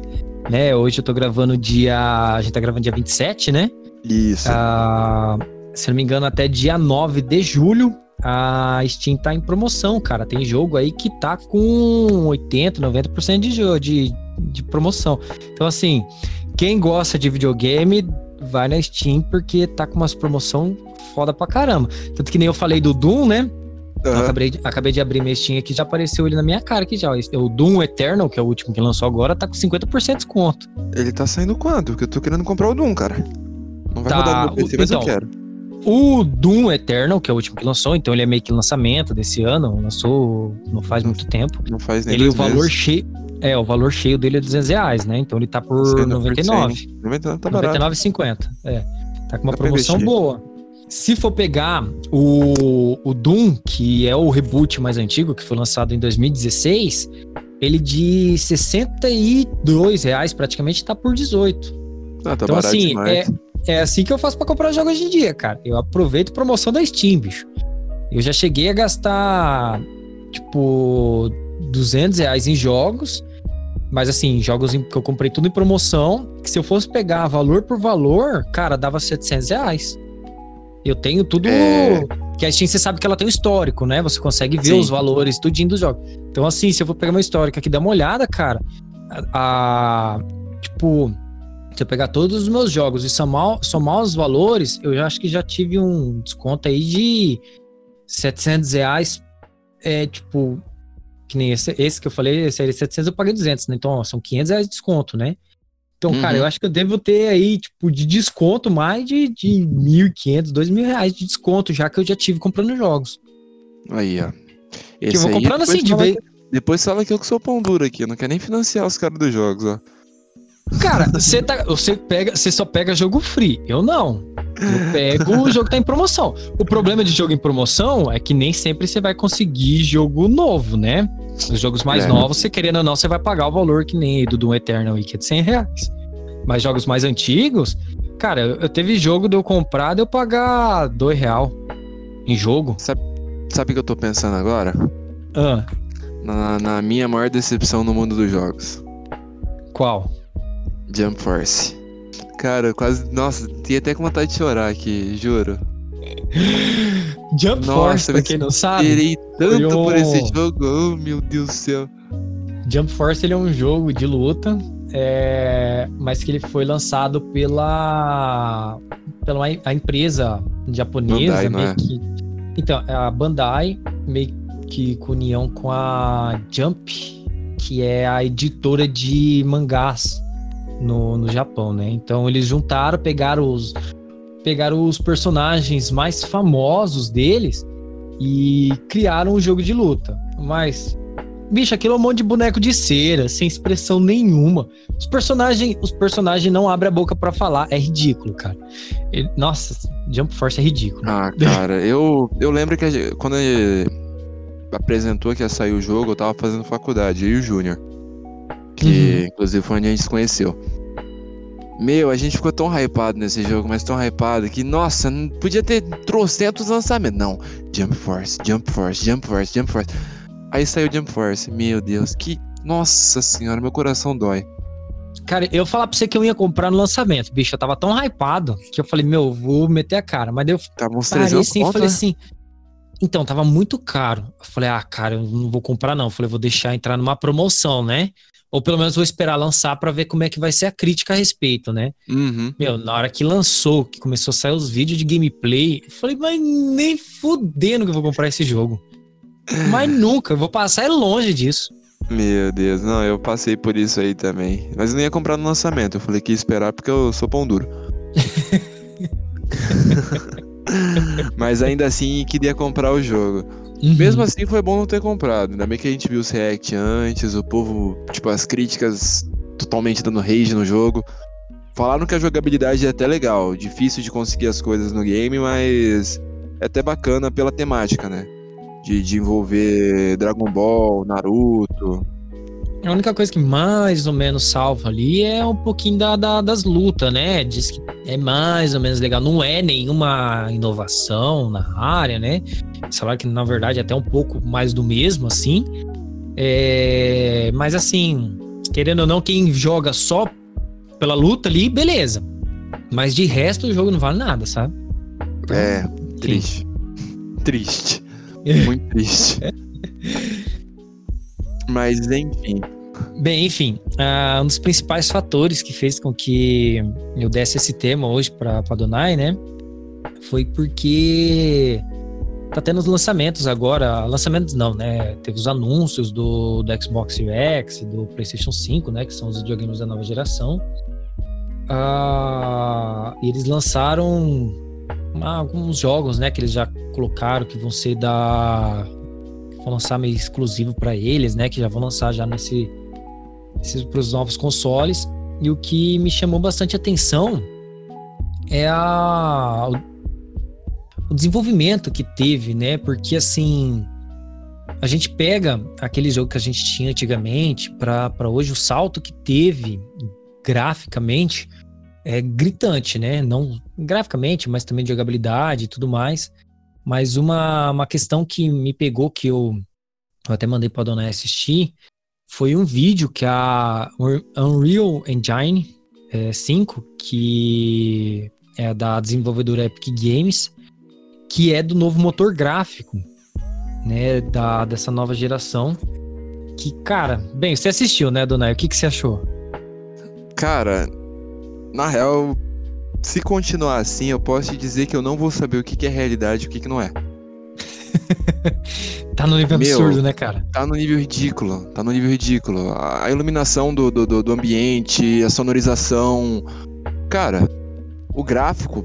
Speaker 2: né? Hoje eu tô gravando dia. A gente tá gravando dia 27, né?
Speaker 1: Isso.
Speaker 2: Ah, se não me engano, até dia 9 de julho, a Steam tá em promoção, cara. Tem jogo aí que tá com 80, 90% de, de, de promoção. Então, assim, quem gosta de videogame, vai na Steam porque tá com umas promoção foda pra caramba. Tanto que nem eu falei do Doom, né? Eu
Speaker 1: Aham.
Speaker 2: acabei, de, acabei de abrir minha Steam aqui, já apareceu ele na minha cara aqui já. Esse- O Doom Eternal, que é o último que lançou agora, tá com 50% de desconto.
Speaker 1: Ele tá saindo quando? Porque eu tô querendo comprar o Doom, cara. Não vai
Speaker 2: Tá,
Speaker 1: rodar no meu PC, mas eu
Speaker 2: então,
Speaker 1: quero.
Speaker 2: O Doom Eternal, que é o último que lançou, então ele é meio que lançamento desse ano, lançou não faz muito tempo.
Speaker 1: Não faz nem
Speaker 2: Ele, o valor
Speaker 1: meses.
Speaker 2: cheio. É, o valor cheio dele é 200 reais, né? Então ele tá por
Speaker 1: por
Speaker 2: 99.
Speaker 1: 100, 99 tá barato.
Speaker 2: 99,50. É. Tá com uma promoção boa. Se for pegar o, o Doom, que é o reboot mais antigo, que foi lançado em 2016, ele de 62 reais praticamente tá por 18.
Speaker 1: Ah, tá
Speaker 2: então, assim,
Speaker 1: demais.
Speaker 2: é, é assim que eu faço pra comprar jogos hoje em dia, cara. Eu aproveito promoção da Steam, bicho. Eu já cheguei a gastar, tipo, 200 reais em jogos. Mas, assim, jogos em- que eu comprei tudo em promoção. Que se eu fosse pegar valor por valor, cara, dava 700 reais. Eu tenho tudo.
Speaker 1: É.
Speaker 2: Que a Steam, você sabe que ela tem um histórico, né? Você consegue ver
Speaker 1: Sim.
Speaker 2: os valores, tudinho dos jogos. Então, assim, se eu for pegar meu histórico aqui, dar uma olhada, cara. A. a- tipo. Se eu pegar todos os meus jogos e somar, somar os valores, eu já acho que já tive um desconto aí de 700 reais. É, tipo, que nem esse, esse que eu falei, esse aí de 700 eu paguei 200, né? Então, ó, são 500 reais de desconto, né? Então,
Speaker 1: Uhum.
Speaker 2: cara, eu acho que eu devo ter aí, tipo, de desconto mais de, de 1.500, 2.000 reais de desconto, já que eu já tive comprando jogos.
Speaker 1: Aí, ó.
Speaker 2: Que eu
Speaker 1: Esse
Speaker 2: vou
Speaker 1: aí,
Speaker 2: comprando
Speaker 1: depois
Speaker 2: assim, de vez.
Speaker 1: Depois fala que eu que sou pão duro aqui. Eu não quero nem financiar os caras dos jogos, ó.
Speaker 2: Cara, você tá, você pega, você só pega jogo free. Eu não. Eu pego o jogo que tá em promoção. O problema de jogo em promoção é que nem sempre você vai conseguir jogo novo, né? Os jogos mais
Speaker 1: É.
Speaker 2: novos, você querendo ou não, você vai pagar o valor que nem do Doom Eternal aí, que é de 100 reais. Mas jogos mais antigos, cara, eu, eu teve jogo de eu comprar, de eu pagar 2 real em jogo.
Speaker 1: Sabe o que eu tô pensando agora?
Speaker 2: Ah,
Speaker 1: Na, na minha maior decepção no mundo dos jogos.
Speaker 2: qual?
Speaker 1: Jump Force. Cara, quase. Nossa, tinha até com vontade de chorar aqui, juro.
Speaker 2: Jump
Speaker 1: Nossa,
Speaker 2: Force, pra quem não sabe.
Speaker 1: Esperei tanto
Speaker 2: foi
Speaker 1: por
Speaker 2: um-
Speaker 1: esse jogo. Oh, meu Deus do céu.
Speaker 2: Jump Force ele é um jogo de luta, é, mas que ele foi lançado pela, pela a empresa japonesa.
Speaker 1: Bandai, é?
Speaker 2: que, então, a Bandai, meio que com união com a Jump, que é a editora de mangás no, no Japão, né? Então eles juntaram, pegaram os, pegaram os personagens mais famosos deles e criaram um jogo de luta. Mas Bicho, aquilo é um monte de boneco de cera, sem expressão nenhuma. Os personagens, os personagens não abrem a boca para falar, é ridículo, cara. Ele, nossa, Jump Force é ridículo.
Speaker 1: Ah, cara, eu, eu lembro que gente, quando apresentou que ia sair o jogo, eu tava fazendo faculdade, e o Júnior. Que uhum. inclusive foi onde a gente se conheceu. Meu, a gente ficou tão hypado nesse jogo, mas tão hypado que, nossa, não podia ter trocentos lançamentos. Não, Jump Force, Jump Force, Jump Force, Jump Force. Aí saiu Jump Force. Meu Deus, que. Nossa senhora, meu coração dói.
Speaker 2: Cara, eu falar pra você que eu ia comprar no lançamento, bicho. Eu tava tão hypado que eu falei, meu, vou meter a cara. Mas eu
Speaker 1: tava uns parei assim
Speaker 2: e falei né? assim. Então, tava muito caro. Eu falei, ah, cara, eu não vou comprar, não. Eu falei, vou deixar entrar numa promoção, né? Ou pelo menos vou esperar lançar para ver como é que vai ser a crítica a respeito, né?
Speaker 1: Uhum.
Speaker 2: Meu, na hora que lançou, que começou a sair os vídeos de gameplay, eu falei, mas nem fudendo que eu vou comprar esse jogo. mas nunca, eu vou passar longe disso.
Speaker 1: Meu Deus, não, eu passei por isso aí também. Mas eu não ia comprar no lançamento, eu falei que ia esperar porque eu sou pão duro. mas ainda assim queria comprar o jogo. Uhum. Mesmo assim, foi bom não ter comprado. Ainda bem que a gente viu os react antes, o povo, tipo, as críticas totalmente dando rage no jogo. Falaram que a jogabilidade é até legal, difícil de conseguir as coisas no game, mas é até bacana pela temática, né? De, de envolver Dragon Ball, Naruto.
Speaker 2: A única coisa que mais ou menos salva ali é um pouquinho da, da, das lutas, né? Diz que é mais ou menos legal. Não é nenhuma inovação na área, né? Falar que na verdade é até um pouco mais do mesmo, assim. É... Mas assim, querendo ou não, quem joga só pela luta ali, beleza. Mas de resto o jogo não vale nada, sabe?
Speaker 1: Então, é, triste. Triste. Muito triste. Mas enfim.
Speaker 2: Bem, enfim, uh, um dos principais fatores que fez com que eu desse esse tema hoje para Donai, né? Foi porque tá tendo os lançamentos agora. Lançamentos não, né? Teve os anúncios do, do Xbox X, do PlayStation 5, né? Que são os videogames da nova geração. E eles lançaram uma, alguns jogos, né? Que eles já colocaram que vão ser da vão lançar meio exclusivo para eles, né? Que já vão lançar já nesse para os novos consoles. E o que me chamou bastante atenção é a, o desenvolvimento que teve, né? Porque assim, a gente pega aquele jogo que a gente tinha antigamente para hoje, o salto que teve graficamente é gritante, né? Não graficamente, mas também de jogabilidade e tudo mais. Mas uma, uma questão que me pegou, que eu, eu até mandei para a dona assistir, foi um vídeo que a Unreal Engine é, 5, que é da desenvolvedora Epic Games, que é do novo motor gráfico, né, da, dessa nova geração. Que, cara, bem, você assistiu, né, Donai? O que, que você achou?
Speaker 1: Cara, na real, se continuar assim, eu posso te dizer que eu não vou saber o que, que é realidade e o que, que não é.
Speaker 2: Tá no nível Meu, absurdo, né, cara?
Speaker 1: Tá no nível ridículo. Tá no nível ridículo. A iluminação do, do, do ambiente, a sonorização. Cara, o gráfico.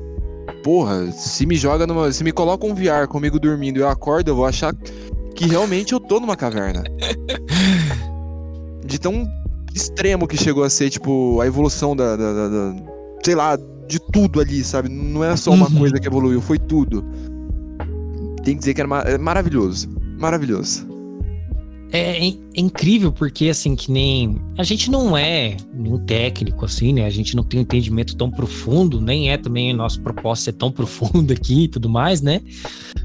Speaker 1: Porra, se me joga numa. Se me coloca um VR comigo dormindo e eu acordo, eu vou achar que realmente eu tô numa caverna. De tão extremo que chegou a ser, tipo, a evolução da, da, da, da sei lá, de tudo ali, sabe? Não é só uma uhum. coisa que evoluiu, foi tudo. Tem que dizer que era mar é maravilhoso. Maravilhoso.
Speaker 2: É, é, é, incrível porque, assim, que nem. A gente não é um técnico, assim, né? A gente não tem um entendimento tão profundo, nem é também nosso propósito ser tão profundo aqui e tudo mais, né?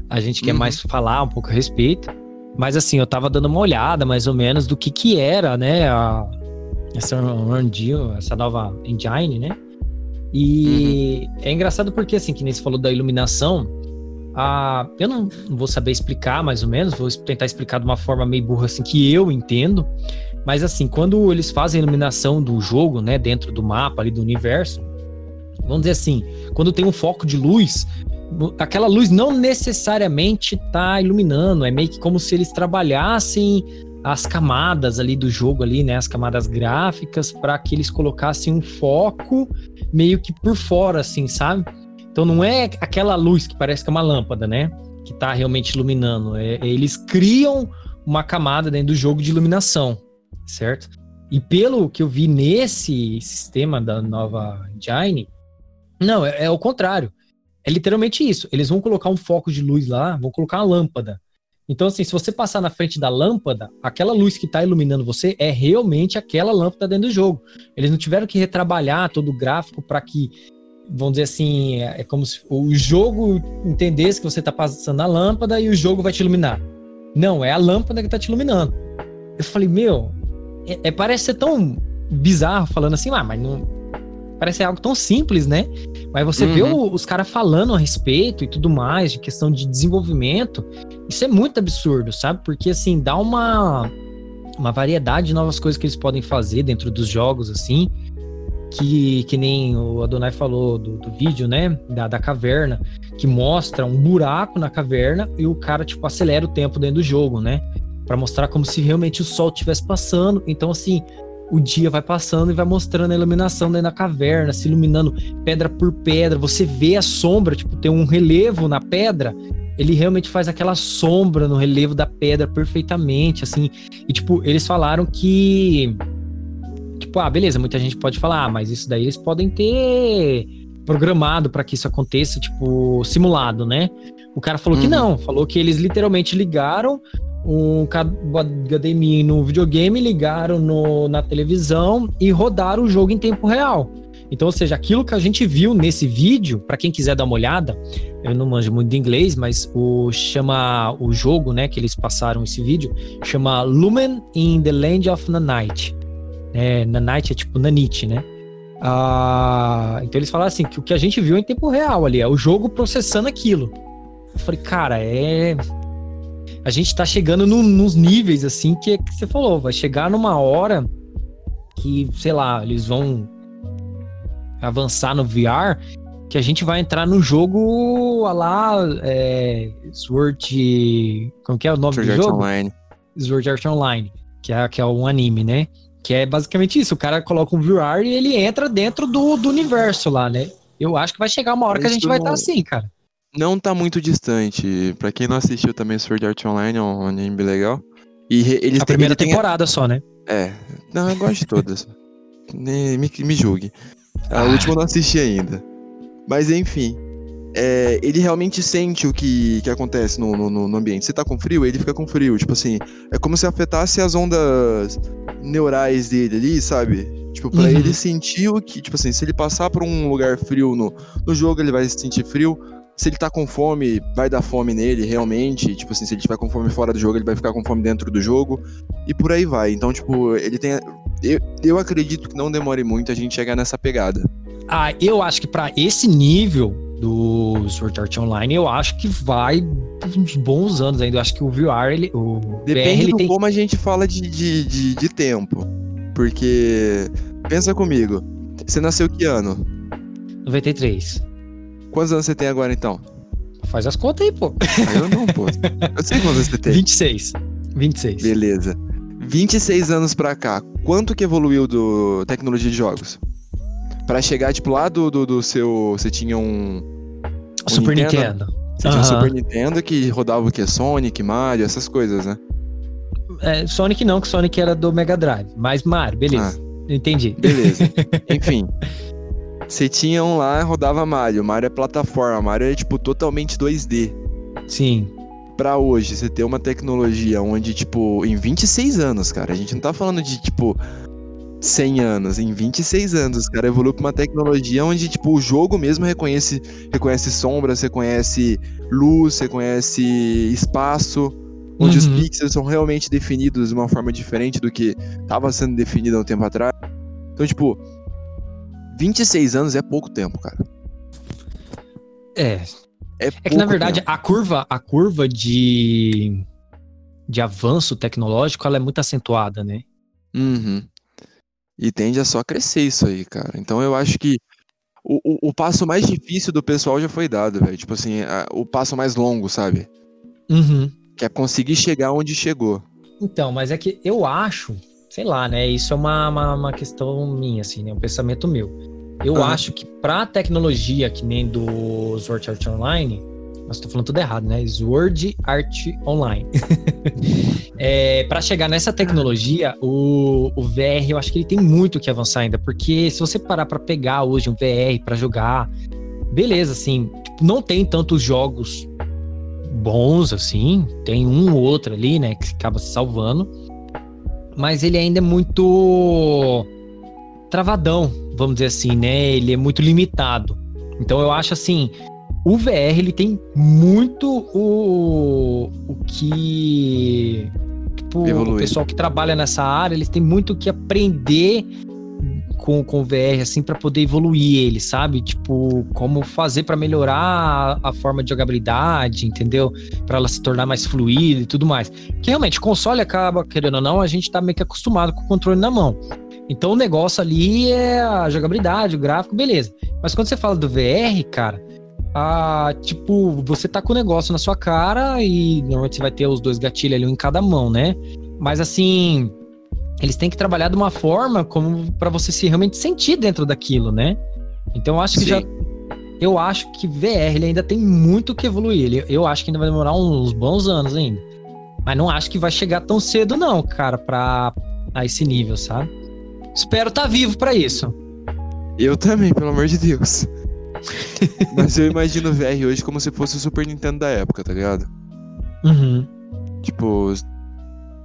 Speaker 2: A gente quer uhum. mais falar um pouco a respeito. Mas, assim, eu tava dando uma olhada mais ou menos do que que era, né? A, essa Unreal, essa nova engine, né? E uhum. é engraçado porque, assim, que nem você falou da iluminação, a, eu não vou saber explicar mais ou menos, vou tentar explicar de uma forma meio burra, assim, que eu entendo. Mas, assim, quando eles fazem a iluminação do jogo, né, dentro do mapa ali do universo, vamos dizer assim, quando tem um foco de luz, aquela luz não necessariamente está iluminando, é meio que como se eles trabalhassem as camadas ali do jogo ali, né, as camadas gráficas para que eles colocassem um foco meio que por fora assim, sabe? Então não é aquela luz que parece que é uma lâmpada, né, que tá realmente iluminando, é, é eles criam uma camada dentro do jogo de iluminação, certo? E pelo que eu vi nesse sistema da nova engine, não, é, é o contrário. É literalmente isso. Eles vão colocar um foco de luz lá, vão colocar uma lâmpada. Então, assim, se você passar na frente da lâmpada, aquela luz que está iluminando você é realmente aquela lâmpada dentro do jogo. Eles não tiveram que retrabalhar todo o gráfico para que, vamos dizer assim, é como se o jogo entendesse que você está passando a lâmpada e o jogo vai te iluminar. Não, é a lâmpada que está te iluminando. Eu falei, meu, é, é, parece ser tão bizarro falando assim, ah, mas não, parece algo tão simples, né? Mas você uhum. vê o, os caras falando a respeito e tudo mais, de questão de desenvolvimento, isso é muito absurdo, sabe? Porque, assim, dá uma, uma variedade de novas coisas que eles podem fazer dentro dos jogos, assim, que, que nem o Adonai falou do, do vídeo, né? Da, da caverna, que mostra um buraco na caverna e o cara, tipo, acelera o tempo dentro do jogo, né? para mostrar como se realmente o sol estivesse passando. Então, assim, o dia vai passando e vai mostrando a iluminação dentro da caverna, se iluminando pedra por pedra. Você vê a sombra, tipo, tem um relevo na pedra. Ele realmente faz aquela sombra no relevo da pedra perfeitamente, assim. E, tipo, eles falaram que. Tipo, ah, beleza, muita gente pode falar, ah, mas isso daí eles podem ter programado para que isso aconteça, tipo, simulado, né? O cara falou uhum. que não, falou que eles literalmente ligaram um HDMI no videogame, ligaram no, na televisão e rodaram o jogo em tempo real. Então, ou seja, aquilo que a gente viu nesse vídeo, para quem quiser dar uma olhada, eu não manjo muito de inglês, mas o chama o jogo, né, que eles passaram esse vídeo, chama Lumen in the Land of Nanite. É, Nanite é tipo Nanite, né? Ah, então eles falaram assim que o que a gente viu é em tempo real ali, é o jogo processando aquilo. Eu falei, cara, é a gente tá chegando no, nos níveis, assim, que, é que você falou, vai chegar numa hora que, sei lá, eles vão avançar no VR, que a gente vai entrar no jogo a lá é, Sword. Como que é o nome Sword do jogo? Online. Sword Art Online, que é, que é um anime, né? Que é basicamente isso: o cara coloca um VR e ele entra dentro do, do universo lá, né? Eu acho que vai chegar uma hora que a gente vai estar tá assim, cara
Speaker 1: não tá muito distante. Pra quem não assistiu também Sword Art Online, é um anime legal. E eles
Speaker 2: a primeira temporada tem... só, né?
Speaker 1: É. Não, eu gosto de todas. me, me julgue. A ah. última eu não assisti ainda. Mas enfim. É, ele realmente sente o que, que acontece no, no, no, ambiente. Se tá com frio, ele fica com frio. Tipo assim, é como se afetasse as ondas neurais dele ali, sabe? Tipo, pra uhum. ele sentir o que. Tipo assim, se ele passar por um lugar frio no, no jogo, ele vai se sentir frio se ele tá com fome, vai dar fome nele realmente. Tipo assim, se ele tiver com fome fora do jogo, ele vai ficar com fome dentro do jogo. E por aí vai. Então, tipo, ele tem. Eu, eu acredito que não demore muito a gente chegar nessa pegada.
Speaker 2: Ah, eu acho que para esse nível do Sword Art Online, eu acho que vai uns bons anos ainda. Eu acho que o VR, ele. O
Speaker 1: Depende
Speaker 2: VR,
Speaker 1: do
Speaker 2: tem...
Speaker 1: como a gente fala de, de, de, de tempo. Porque. Pensa comigo. Você nasceu que ano?
Speaker 2: 93.
Speaker 1: Quantos anos você tem agora, então?
Speaker 2: Faz as contas aí, pô.
Speaker 1: Ah, eu não, pô. Eu sei quantos você tem.
Speaker 2: 26. 26.
Speaker 1: Beleza. 26 anos pra cá, quanto que evoluiu do tecnologia de jogos? Pra chegar, tipo, lá do, do, do seu... Você tinha um...
Speaker 2: um Super Nintendo. Nintendo.
Speaker 1: Você tinha um Super Nintendo que rodava o quê? Sonic, Mario, essas coisas, né?
Speaker 2: É, Sonic não, que Sonic era do Mega Drive. Mas Mario, beleza. Ah, Entendi.
Speaker 1: Beleza. Enfim. Você tinha um lá, rodava Mario. Mario é plataforma, Mario é tipo totalmente 2D.
Speaker 2: Sim.
Speaker 1: Pra hoje, você ter uma tecnologia onde, tipo, em 26 anos, cara, a gente não tá falando de, tipo, 100 anos, em 26 anos, cara, evoluiu pra uma tecnologia onde, tipo, o jogo mesmo reconhece, reconhece sombras, reconhece luz, reconhece espaço, onde uhum. os pixels são realmente definidos de uma forma diferente do que estava sendo definido há um tempo atrás. Então, tipo, 26 anos é pouco tempo, cara.
Speaker 2: É. É, é que na verdade tempo. a curva, a curva de de avanço tecnológico, ela é muito acentuada, né?
Speaker 1: Uhum. E tende a só crescer isso aí, cara. Então eu acho que o, o, o passo mais difícil do pessoal já foi dado, velho. Tipo assim, a, o passo mais longo, sabe?
Speaker 2: Uhum.
Speaker 1: Que é conseguir chegar onde chegou.
Speaker 2: Então, mas é que eu acho sei lá, né? Isso é uma, uma, uma questão minha, assim, né? Um pensamento meu. Eu acho que pra tecnologia que nem do Sword Art Online, mas tô falando tudo errado, né? Sword Art Online. é, para chegar nessa tecnologia, o, o VR eu acho que ele tem muito que avançar ainda, porque se você parar para pegar hoje um VR para jogar, beleza, assim, não tem tantos jogos bons assim, tem um ou outro ali, né, que acaba se salvando, mas ele ainda é muito travadão, vamos dizer assim, né? Ele é muito limitado. Então eu acho assim, o VR ele tem muito o, o que tipo, o pessoal que trabalha nessa área, eles têm muito o que aprender com, com o VR, assim, para poder evoluir ele, sabe? Tipo, como fazer para melhorar a, a, forma de jogabilidade, entendeu? Para ela se tornar mais fluida e tudo mais. Que realmente, console acaba, querendo ou não, a gente tá meio que acostumado com o controle na mão. Então o negócio ali é a jogabilidade, o gráfico, beleza. Mas quando você fala do VR, cara, a, tipo, você tá com o negócio na sua cara e normalmente você vai ter os dois gatilhos ali um em cada mão, né? Mas assim, eles têm que trabalhar de uma forma como para você se realmente sentir dentro daquilo, né? Então eu acho que Sim. já eu acho que VR ele ainda tem muito que evoluir. Ele, eu acho que ainda vai demorar uns bons anos ainda. Mas não acho que vai chegar tão cedo não, cara, para a esse nível, sabe? Espero estar tá vivo para isso.
Speaker 1: Eu também, pelo amor de Deus. Mas eu imagino o VR hoje como se fosse o Super Nintendo da época, tá ligado?
Speaker 2: Uhum.
Speaker 1: Tipo,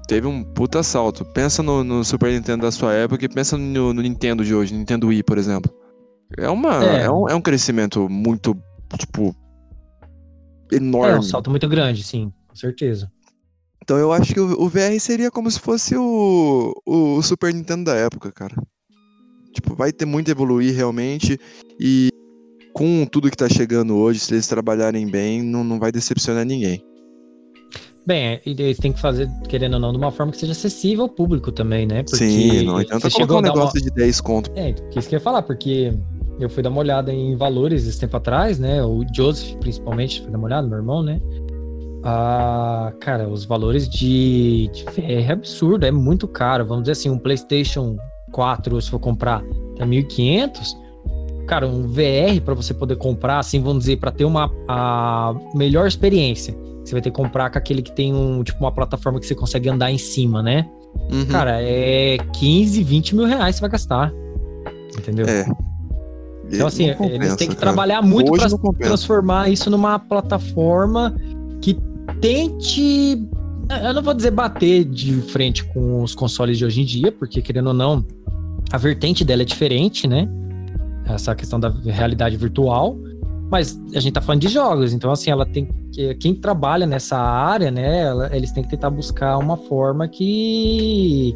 Speaker 1: teve um puta salto. Pensa no, no, Super Nintendo da sua época e pensa no, no, Nintendo de hoje, Nintendo Wii, por exemplo. É, uma, é. é, um, é um crescimento muito, tipo, enorme. É
Speaker 2: um salto muito grande, sim, com certeza.
Speaker 1: Então eu acho que o, o VR seria como se fosse o, o, o, Super Nintendo da época, cara. Tipo, vai ter muito a evoluir realmente. E com tudo que tá chegando hoje, se eles trabalharem bem, não, não vai decepcionar ninguém.
Speaker 2: Bem, é, eles têm que fazer, querendo ou não, de uma forma que seja acessível ao público também, né?
Speaker 1: Porque Sim, não adianta colocar um negócio uma... de 10 conto.
Speaker 2: É, que isso que eu ia falar, porque eu fui dar uma olhada em valores esse tempo atrás, né? O Joseph, principalmente, foi dar uma olhada, meu irmão, né? Ah, cara, os valores de, de é absurdo, é muito caro. Vamos dizer assim, um PlayStation 4, se for comprar, é 1.500. Cara, um VR para você poder comprar, assim, vamos dizer, para ter uma a melhor experiência você vai ter que comprar com aquele que tem um, tipo, uma plataforma que você consegue andar em cima, né? Uhum. Cara, é 15, 20 mil reais você vai gastar. Entendeu? É. Então, assim, compensa, eles têm que cara. trabalhar muito para transformar isso numa plataforma que tente. Eu não vou dizer bater de frente com os consoles de hoje em dia, porque querendo ou não, a vertente dela é diferente, né? Essa questão da realidade virtual. Mas a gente tá falando de jogos, então assim, ela tem que quem trabalha nessa área, né, ela, eles têm que tentar buscar uma forma que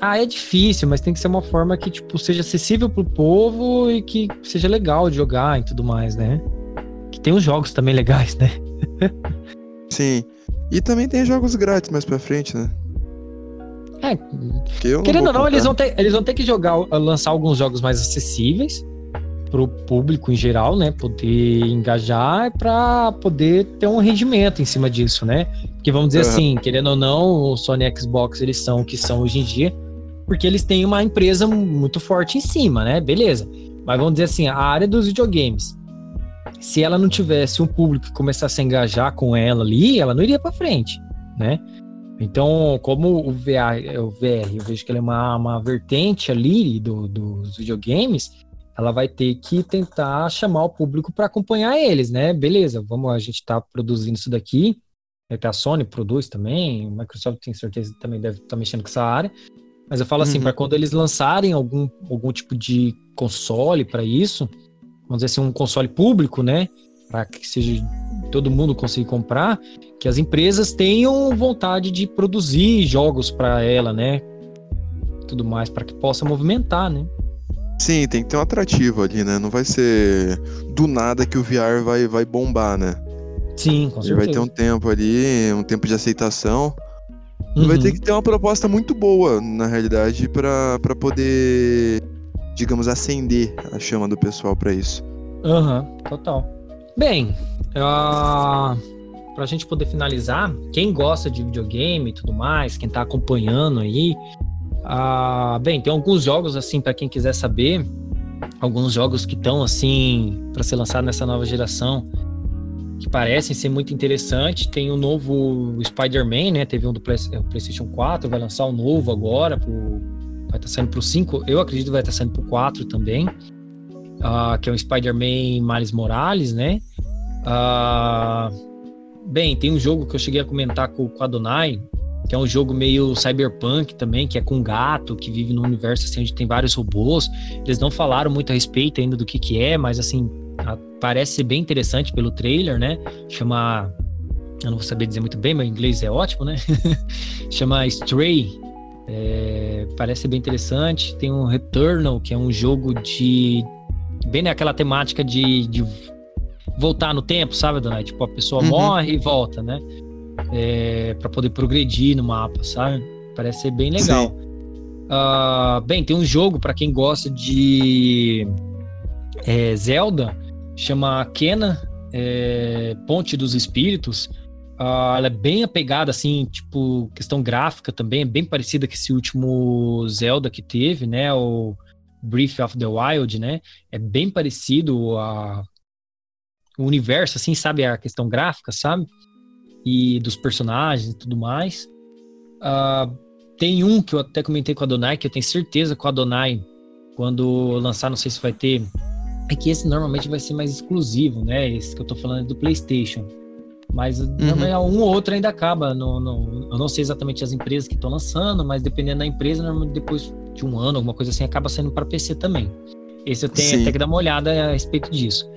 Speaker 2: ah, é difícil, mas tem que ser uma forma que tipo seja acessível pro povo e que seja legal de jogar e tudo mais, né? Que tem os jogos também legais, né?
Speaker 1: Sim. E também tem jogos grátis mais pra frente, né?
Speaker 2: É. Querendo ou não, eles vão, ter, eles vão ter que jogar, lançar alguns jogos mais acessíveis para o público em geral, né, poder engajar para poder ter um rendimento em cima disso, né? Porque vamos dizer uhum. assim, querendo ou não, o Sony Xbox eles são o que são hoje em dia, porque eles têm uma empresa muito forte em cima, né? Beleza. Mas vamos dizer assim, a área dos videogames, se ela não tivesse um público que começasse a engajar com ela ali, ela não iria para frente, né? Então, como o VR, o VR, eu vejo que ele é uma, uma vertente ali do, dos videogames, ela vai ter que tentar chamar o público para acompanhar eles, né? Beleza, vamos, a gente está produzindo isso daqui. Até a Sony produz também, a Microsoft tem certeza também deve estar tá mexendo com essa área. Mas eu falo assim, uhum. para quando eles lançarem algum, algum tipo de console para isso, vamos dizer assim, um console público, né? Para que seja todo mundo consiga comprar, que as empresas tenham vontade de produzir jogos para ela, né? Tudo mais, para que possa movimentar, né?
Speaker 1: Sim, tem que ter um atrativo ali, né? Não vai ser do nada que o VR vai, vai bombar, né?
Speaker 2: Sim, com certeza.
Speaker 1: Vai ter um tempo ali, um tempo de aceitação. Uhum. Vai ter que ter uma proposta muito boa, na realidade, para poder, digamos, acender a chama do pessoal para isso.
Speaker 2: Aham, uhum, total. Bem, uh, pra gente poder finalizar, quem gosta de videogame e tudo mais, quem tá acompanhando aí, ah, bem, tem alguns jogos assim para quem quiser saber, alguns jogos que estão assim para ser lançado nessa nova geração. que parecem ser muito interessantes. Tem o um novo Spider-Man, né? Teve um do é, PlayStation 4, vai lançar um novo agora, pro, vai estar tá saindo pro 5. Eu acredito vai estar tá saindo pro 4 também. Uh, que é o Spider-Man Miles Morales, né? Uh, bem, tem um jogo que eu cheguei a comentar com, com a Donai, que é um jogo meio cyberpunk também, que é com um gato, que vive num universo assim, onde tem vários robôs. Eles não falaram muito a respeito ainda do que que é, mas assim, parece ser bem interessante pelo trailer, né? Chama... Eu não vou saber dizer muito bem, meu inglês é ótimo, né? Chama Stray. É, parece bem interessante. Tem um Returnal, que é um jogo de... Bem naquela temática de, de voltar no tempo, sabe, Donai? Tipo, a pessoa uhum. morre e volta, né? É, para poder progredir no mapa, sabe? Parece ser bem legal. Uh, bem, tem um jogo para quem gosta de é, Zelda, chama Kena é, Ponte dos Espíritos. Uh, ela é bem apegada, assim, tipo, questão gráfica também, é bem parecida com esse último Zelda que teve, né? O Breath of the Wild, né? É bem parecido a o universo, assim, sabe? A questão gráfica, sabe? E dos personagens e tudo mais. Uh, tem um que eu até comentei com a Donai, que eu tenho certeza com a Donai, quando lançar, não sei se vai ter. É que esse normalmente vai ser mais exclusivo, né? Esse que eu tô falando é do PlayStation. Mas uhum. um ou outro ainda acaba. No, no, eu não sei exatamente as empresas que estão lançando, mas dependendo da empresa, normalmente depois de um ano, alguma coisa assim, acaba saindo para PC também. Esse eu tenho Sim. até que dar uma olhada a respeito disso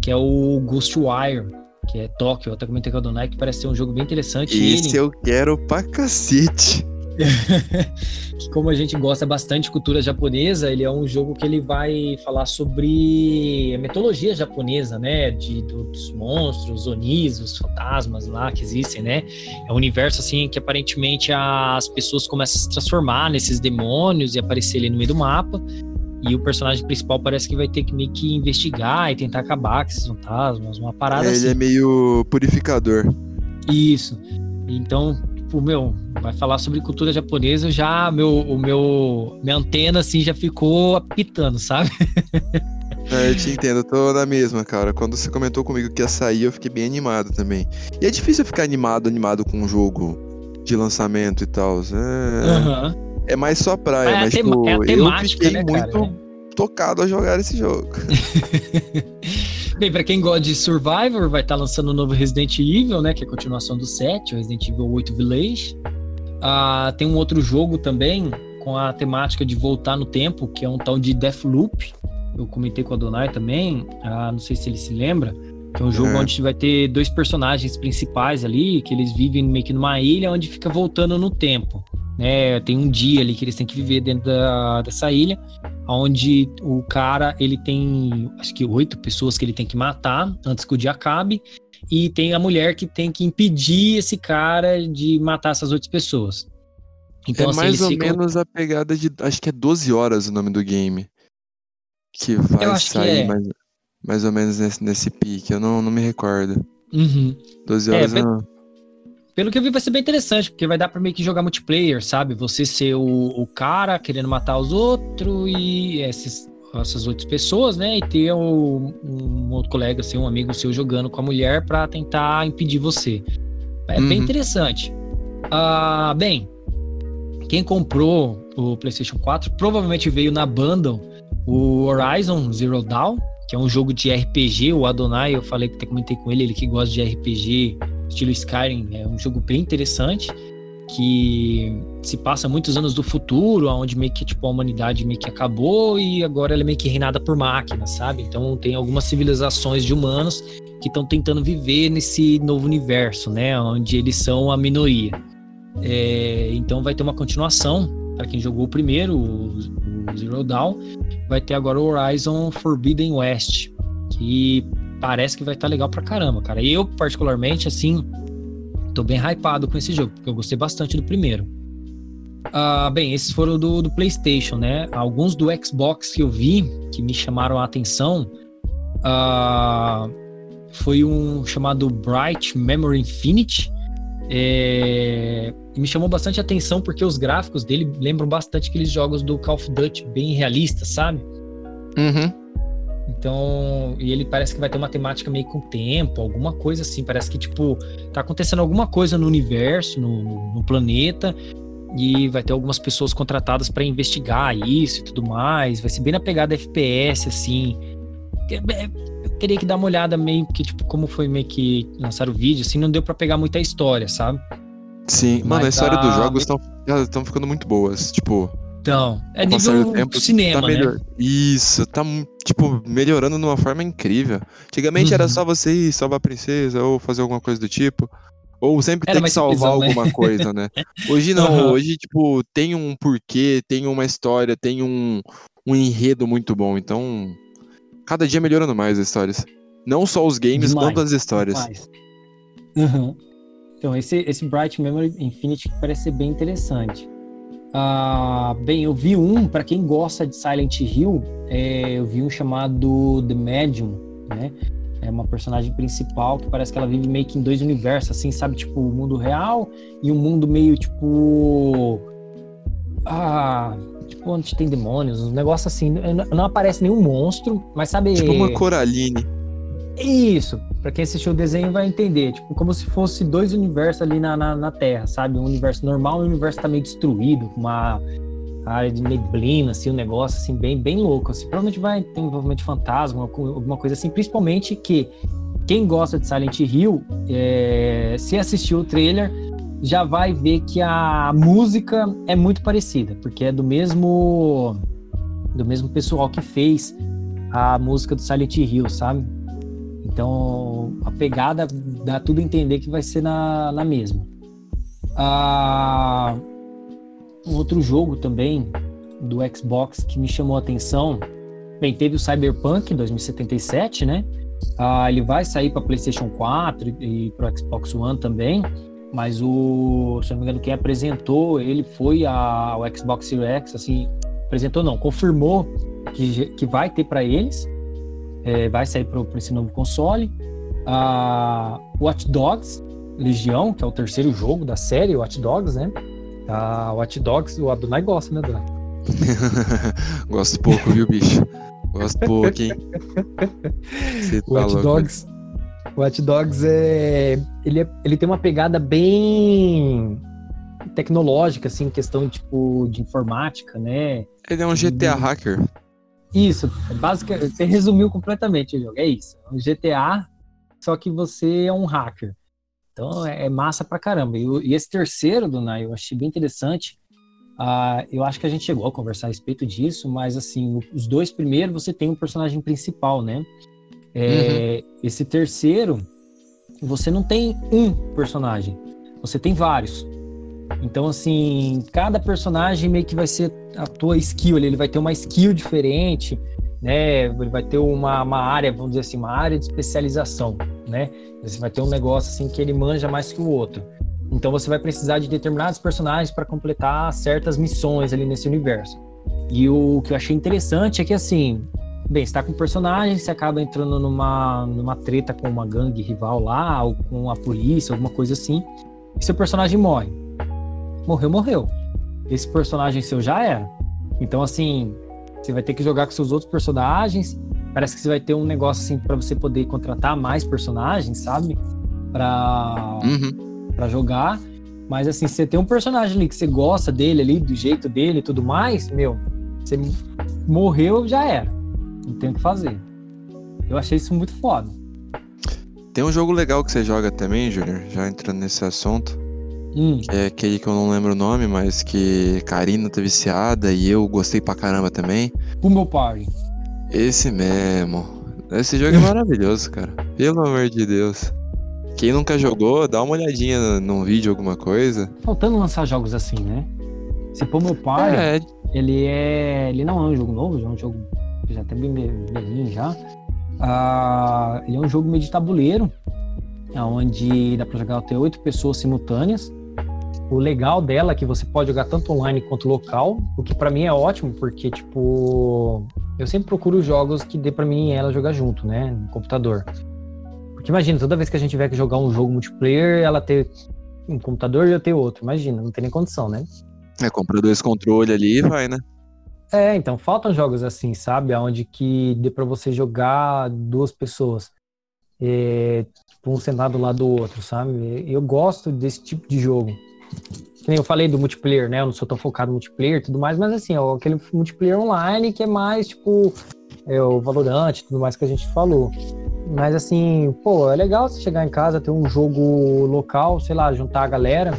Speaker 2: que é o Ghostwire, que é Tóquio. Até comentei com a Donai que parece ser um jogo bem interessante.
Speaker 1: Esse ele... eu quero pra cacete.
Speaker 2: que como a gente gosta bastante de cultura japonesa, ele é um jogo que ele vai falar sobre a mitologia japonesa, né? De, dos monstros, onis, os fantasmas lá que existem, né? É um universo assim que aparentemente as pessoas começam a se transformar nesses demônios e aparecer ali no meio do mapa. E o personagem principal parece que vai ter que meio que investigar e tentar acabar com esses fantasmas, uma parada
Speaker 1: é,
Speaker 2: assim.
Speaker 1: Ele é meio purificador.
Speaker 2: Isso. Então, tipo, meu, vai falar sobre cultura japonesa, já meu, o meu, minha antena assim já ficou apitando, sabe?
Speaker 1: É, eu te entendo, eu tô na mesma, cara. Quando você comentou comigo que ia sair, eu fiquei bem animado também. E é difícil ficar animado, animado com um jogo de lançamento e tal. É... Uhum é mais só praia, é mas tipo, é eu fiquei né, muito cara? tocado a jogar esse jogo.
Speaker 2: Bem, pra quem gosta de Survivor, vai estar tá lançando o novo Resident Evil, né? Que é a continuação do 7, o Resident Evil 8 Village. Ah, tem um outro jogo também com a temática de voltar no tempo, que é um tal de Deathloop. Eu comentei com a Donai também, ah, não sei se ele se lembra, que é um jogo é. onde vai ter dois personagens principais ali, que eles vivem meio que numa ilha onde fica voltando no tempo né? Tem um dia ali que eles têm que viver dentro da, dessa ilha, onde o cara ele tem acho que oito pessoas que ele tem que matar antes que o dia acabe, e tem a mulher que tem que impedir esse cara de matar essas outras pessoas.
Speaker 1: Então, é assim, mais ou ficam... menos a pegada de. Acho que é 12 horas o nome do game. Que vai sair é. mais, mais ou menos nesse, nesse pique. Eu não, não me recordo.
Speaker 2: Uhum.
Speaker 1: 12 horas é, não
Speaker 2: pelo que eu vi, vai ser bem interessante, porque vai dar pra meio que jogar multiplayer, sabe? Você ser o, o cara querendo matar os outros e esses, essas outras pessoas, né? E ter um, um outro colega, assim, um amigo seu jogando com a mulher para tentar impedir você. É uhum. bem interessante. Uh, bem, quem comprou o PlayStation 4 provavelmente veio na bundle o Horizon Zero Dawn, que é um jogo de RPG. O Adonai, eu falei que até comentei com ele, ele que gosta de RPG estilo Skyrim. É um jogo bem interessante que se passa muitos anos do futuro, onde meio que tipo a humanidade meio que acabou e agora ela é meio que reinada por máquinas, sabe? Então tem algumas civilizações de humanos que estão tentando viver nesse novo universo, né? Onde eles são a minoria. É, então vai ter uma continuação para quem jogou o primeiro, o, o Zero Dawn, vai ter agora o Horizon Forbidden West, que parece que vai estar tá legal pra caramba, cara. Eu, particularmente, assim, tô bem hypado com esse jogo, porque eu gostei bastante do primeiro. Uh, bem, esses foram do, do, PlayStation, né? Alguns do Xbox que eu vi que me chamaram a atenção uh, foi um chamado Bright Memory Infinity. É, me chamou bastante atenção porque os gráficos dele lembram bastante aqueles jogos do Call of Duty bem realistas, sabe?
Speaker 1: Uhum.
Speaker 2: Então, e ele parece que vai ter uma temática meio com tempo, alguma coisa assim. Parece que, tipo, tá acontecendo alguma coisa no universo, no, no planeta, e vai ter algumas pessoas contratadas para investigar isso e tudo mais. Vai ser bem na pegada FPS, assim. É, eu teria que dar uma olhada meio que, tipo, como foi meio que lançar o vídeo, assim, não deu para pegar muita história, sabe?
Speaker 1: Sim, Mas mano, a história a... dos jogos estão ficando muito boas. Tipo,
Speaker 2: então, é nível tempo, cinema,
Speaker 1: tá
Speaker 2: melhor...
Speaker 1: né? Isso, tá, tipo, melhorando de uma forma incrível. Antigamente uhum. era só você ir salvar a princesa ou fazer alguma coisa do tipo. Ou sempre ter que salvar né? alguma coisa, né? Hoje não, uhum. hoje, tipo, tem um porquê, tem uma história, tem um, um enredo muito bom. Então, cada dia melhorando mais as histórias. Não só os games, demais, quanto as histórias.
Speaker 2: Uhum. Então, esse, esse Bright Memory Infinity parece ser bem interessante. Ah, bem, eu vi um, para quem gosta de Silent Hill, é, eu vi um chamado The Medium, né? É uma personagem principal que parece que ela vive meio que em dois universos, assim, sabe? Tipo, o mundo real e um mundo meio tipo. Ah. Tipo, onde tem demônios, um negócio assim. Não aparece nenhum monstro, mas sabe.
Speaker 1: Tipo uma Coraline.
Speaker 2: Isso, para quem assistiu o desenho vai entender, tipo, como se fosse dois universos ali na, na, na Terra, sabe? Um universo normal e um universo tá meio destruído, uma área de neblina, assim, um negócio assim, bem, bem louco. Assim. Provavelmente vai ter envolvimento de fantasma, alguma coisa assim, principalmente que quem gosta de Silent Hill, é, se assistiu o trailer, já vai ver que a música é muito parecida, porque é do mesmo do mesmo pessoal que fez a música do Silent Hill, sabe? Então, a pegada dá tudo a entender que vai ser na, na mesma. Ah, um outro jogo também do Xbox que me chamou a atenção. Bem, teve o Cyberpunk 2077, né? Ah, ele vai sair para PlayStation 4 e para o Xbox One também. Mas o, se não me engano, quem apresentou ele foi a, ao Xbox Series X, assim, apresentou não, confirmou que, que vai ter para eles é, vai sair para esse novo console. A Watch Dogs Legião, que é o terceiro jogo da série Watch Dogs, né? A Watch Dogs, o Adonai gosta, né, Adonai?
Speaker 1: Gosto pouco, viu, bicho? Gosto pouco, hein?
Speaker 2: Você tá Watch louco, Dogs. Watch Dogs é ele, é, ele tem uma pegada bem tecnológica, assim, questão tipo de informática, né?
Speaker 1: Ele é um GTA e... hacker.
Speaker 2: Isso, basicamente, você resumiu completamente o jogo. É isso. É um GTA, só que você é um hacker. Então é, é massa pra caramba. E, e esse terceiro, Dunai, eu achei bem interessante. Uh, eu acho que a gente chegou a conversar a respeito disso, mas assim, os dois primeiros você tem um personagem principal, né? É, uhum. Esse terceiro, você não tem um personagem, você tem vários. Então, assim, cada personagem meio que vai ser a tua skill, ele vai ter uma skill diferente, né? Ele vai ter uma, uma área, vamos dizer assim, uma área de especialização, né? Você vai ter um negócio assim que ele manja mais que o outro. Então você vai precisar de determinados personagens para completar certas missões ali nesse universo. E o que eu achei interessante é que assim, bem, você tá com um personagem, você acaba entrando numa, numa treta com uma gangue rival lá, ou com a polícia, alguma coisa assim, e seu personagem morre morreu, morreu. Esse personagem seu já era. Então, assim, você vai ter que jogar com seus outros personagens. Parece que você vai ter um negócio assim para você poder contratar mais personagens, sabe? Pra, uhum. Pra jogar. Mas assim, você tem um personagem ali que você gosta dele ali, do jeito dele e tudo mais, meu, você morreu, já era. Não tem o que fazer. Eu achei isso muito foda.
Speaker 1: Tem um jogo legal que você joga também, Júnior, já entrando nesse assunto. Hum. Que é aquele que eu não lembro o nome, mas que Karina tá viciada e eu gostei pra caramba também.
Speaker 2: O meu pai.
Speaker 1: Esse mesmo. Esse jogo é maravilhoso, cara. Pelo amor de Deus. Quem nunca jogou, dá uma olhadinha num vídeo, alguma coisa.
Speaker 2: Faltando lançar jogos assim, né? Se pôr meu pai, é. ele é. Ele não é um jogo novo, é um jogo que já tem bem velhinho já. Ah, ele é um jogo meio de tabuleiro, onde dá pra jogar até oito pessoas simultâneas. O legal dela é que você pode jogar tanto online quanto local, o que para mim é ótimo, porque, tipo, eu sempre procuro jogos que dê para mim e ela jogar junto, né, no computador. Porque imagina, toda vez que a gente tiver que jogar um jogo multiplayer, ela ter um computador e eu ter outro. Imagina, não tem nem condição, né?
Speaker 1: É, compra dois controles ali e vai, né?
Speaker 2: É, então, faltam jogos assim, sabe? Onde que dê pra você jogar duas pessoas. É, tipo, um sentado do lado do outro, sabe? Eu gosto desse tipo de jogo. Que nem eu falei do multiplayer, né? Eu não sou tão focado no multiplayer e tudo mais, mas assim, ó, aquele multiplayer online que é mais, tipo, é o Valorant e tudo mais que a gente falou. Mas assim, pô, é legal você chegar em casa, ter um jogo local, sei lá, juntar a galera.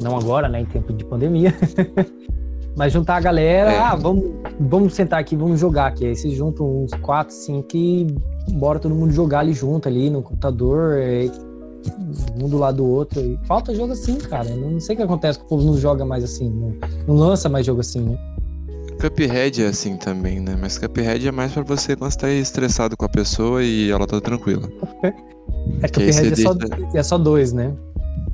Speaker 2: Não agora, né? Em tempo de pandemia. Mas juntar a galera, é. ah, vamos, vamos sentar aqui, vamos jogar aqui. Aí vocês juntam uns 4, 5 e bora todo mundo jogar ali junto, ali no computador, um do lado do outro. E falta jogo assim, cara. Não sei o que acontece que o povo não joga mais assim, não, não lança mais jogo assim, né?
Speaker 1: Cuphead é assim também, né? Mas Cuphead é mais pra você quando você tá estressado com a pessoa e ela tá tranquila.
Speaker 2: é, Cuphead é, só, é só dois, né?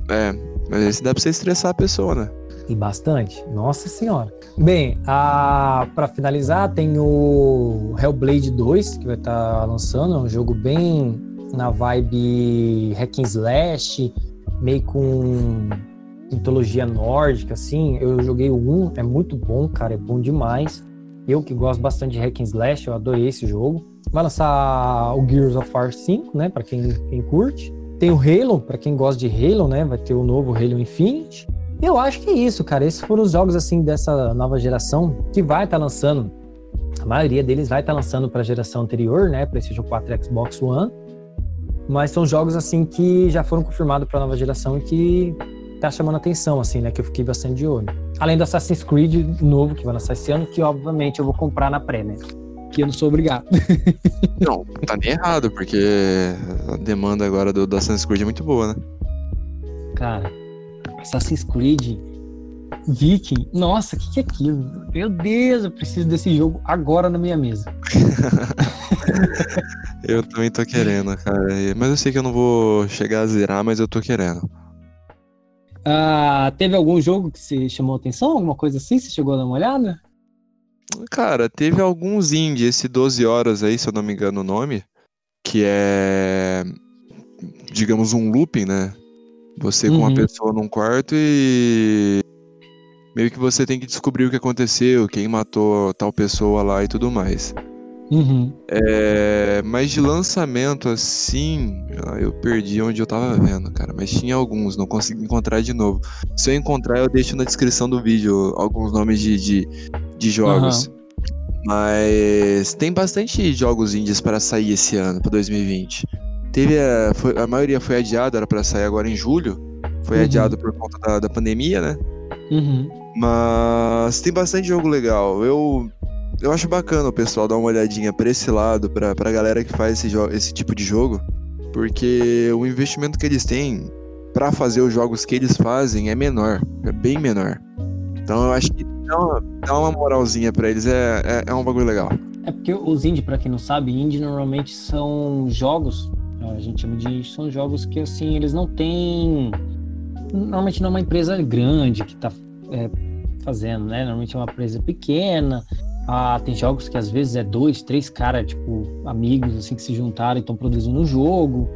Speaker 1: É, mas esse dá pra você estressar a pessoa, né?
Speaker 2: E bastante. Nossa senhora. Bem, a... para finalizar, tem o Hellblade 2, que vai estar tá lançando. É um jogo bem na vibe hack and slash, meio com mitologia nórdica, assim. Eu joguei o 1, é muito bom, cara, é bom demais. Eu que gosto bastante de hack and slash, eu adorei esse jogo. Vai lançar o Gears of War 5, né, para quem, quem curte. Tem o Halo, para quem gosta de Halo, né, vai ter o novo Halo Infinite. Eu acho que é isso, cara. Esses foram os jogos assim dessa nova geração que vai estar tá lançando. A maioria deles vai estar tá lançando para a geração anterior, né, PlayStation 4 e Xbox One. Mas são jogos assim que já foram confirmados para a nova geração e que tá chamando atenção assim, né, que eu fiquei bastante de olho. Além do Assassin's Creed novo que vai lançar esse ano, que obviamente eu vou comprar na pré, né? Que eu não sou obrigado.
Speaker 1: não, tá nem errado, porque a demanda agora do, do Assassin's Creed é muito boa, né?
Speaker 2: Cara, Assassin's Creed, Viking, nossa, o que, que é aquilo? Meu Deus, eu preciso desse jogo agora na minha mesa.
Speaker 1: eu também tô querendo, cara. Mas eu sei que eu não vou chegar a zerar, mas eu tô querendo.
Speaker 2: Ah, teve algum jogo que você chamou atenção? Alguma coisa assim? Você chegou a dar uma olhada?
Speaker 1: Cara, teve alguns indie, esse 12 horas aí, se eu não me engano o nome, que é, digamos, um looping, né? Você com uma uhum. pessoa num quarto e meio que você tem que descobrir o que aconteceu, quem matou tal pessoa lá e tudo mais.
Speaker 2: Uhum.
Speaker 1: É, mas de lançamento assim, eu perdi onde eu tava vendo, cara. Mas tinha alguns, não consegui encontrar de novo. Se eu encontrar, eu deixo na descrição do vídeo alguns nomes de, de, de jogos. Uhum. Mas tem bastante jogos indies para sair esse ano, para 2020. Teve a, foi, a maioria foi adiada, era para sair agora em julho. Foi uhum. adiado por conta da, da pandemia, né?
Speaker 2: Uhum.
Speaker 1: Mas tem bastante jogo legal. Eu, eu acho bacana o pessoal dar uma olhadinha pra esse lado, pra, pra galera que faz esse, esse tipo de jogo. Porque o investimento que eles têm para fazer os jogos que eles fazem é menor, é bem menor. Então eu acho que dá uma, dá uma moralzinha para eles, é, é, é, um bagulho legal.
Speaker 2: É porque os indie, para quem não sabe, indie normalmente são jogos a gente chama de são jogos que assim eles não têm normalmente não é uma empresa grande que está é, fazendo, né? Normalmente é uma empresa pequena. Ah, tem jogos que às vezes é dois, três caras, tipo, amigos, assim, que se juntaram e estão produzindo um jogo.